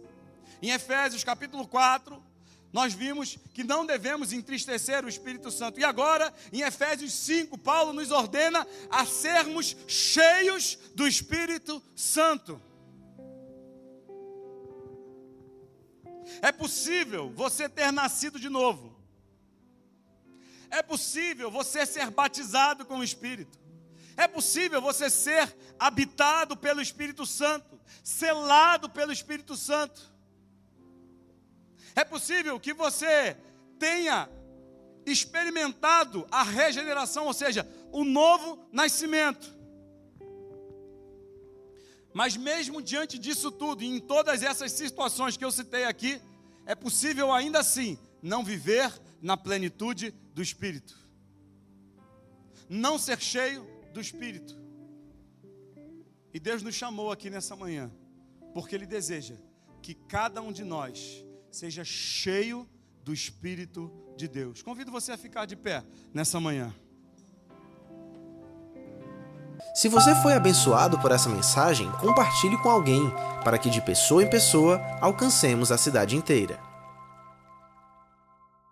Em Efésios capítulo 4, nós vimos que não devemos entristecer o Espírito Santo. E agora, em Efésios 5, Paulo nos ordena a sermos cheios do Espírito Santo. É possível você ter nascido de novo. É possível você ser batizado com o Espírito. É possível você ser habitado pelo Espírito Santo, selado pelo Espírito Santo. É possível que você tenha experimentado a regeneração, ou seja, o novo nascimento. Mas mesmo diante disso tudo, e em todas essas situações que eu citei aqui, é possível ainda assim não viver na plenitude do Espírito. Não ser cheio do Espírito. E Deus nos chamou aqui nessa manhã, porque Ele deseja que cada um de nós seja cheio do Espírito de Deus. Convido você a ficar de pé nessa manhã. Se você foi abençoado por essa mensagem, compartilhe com alguém, para que de pessoa em pessoa alcancemos a cidade inteira.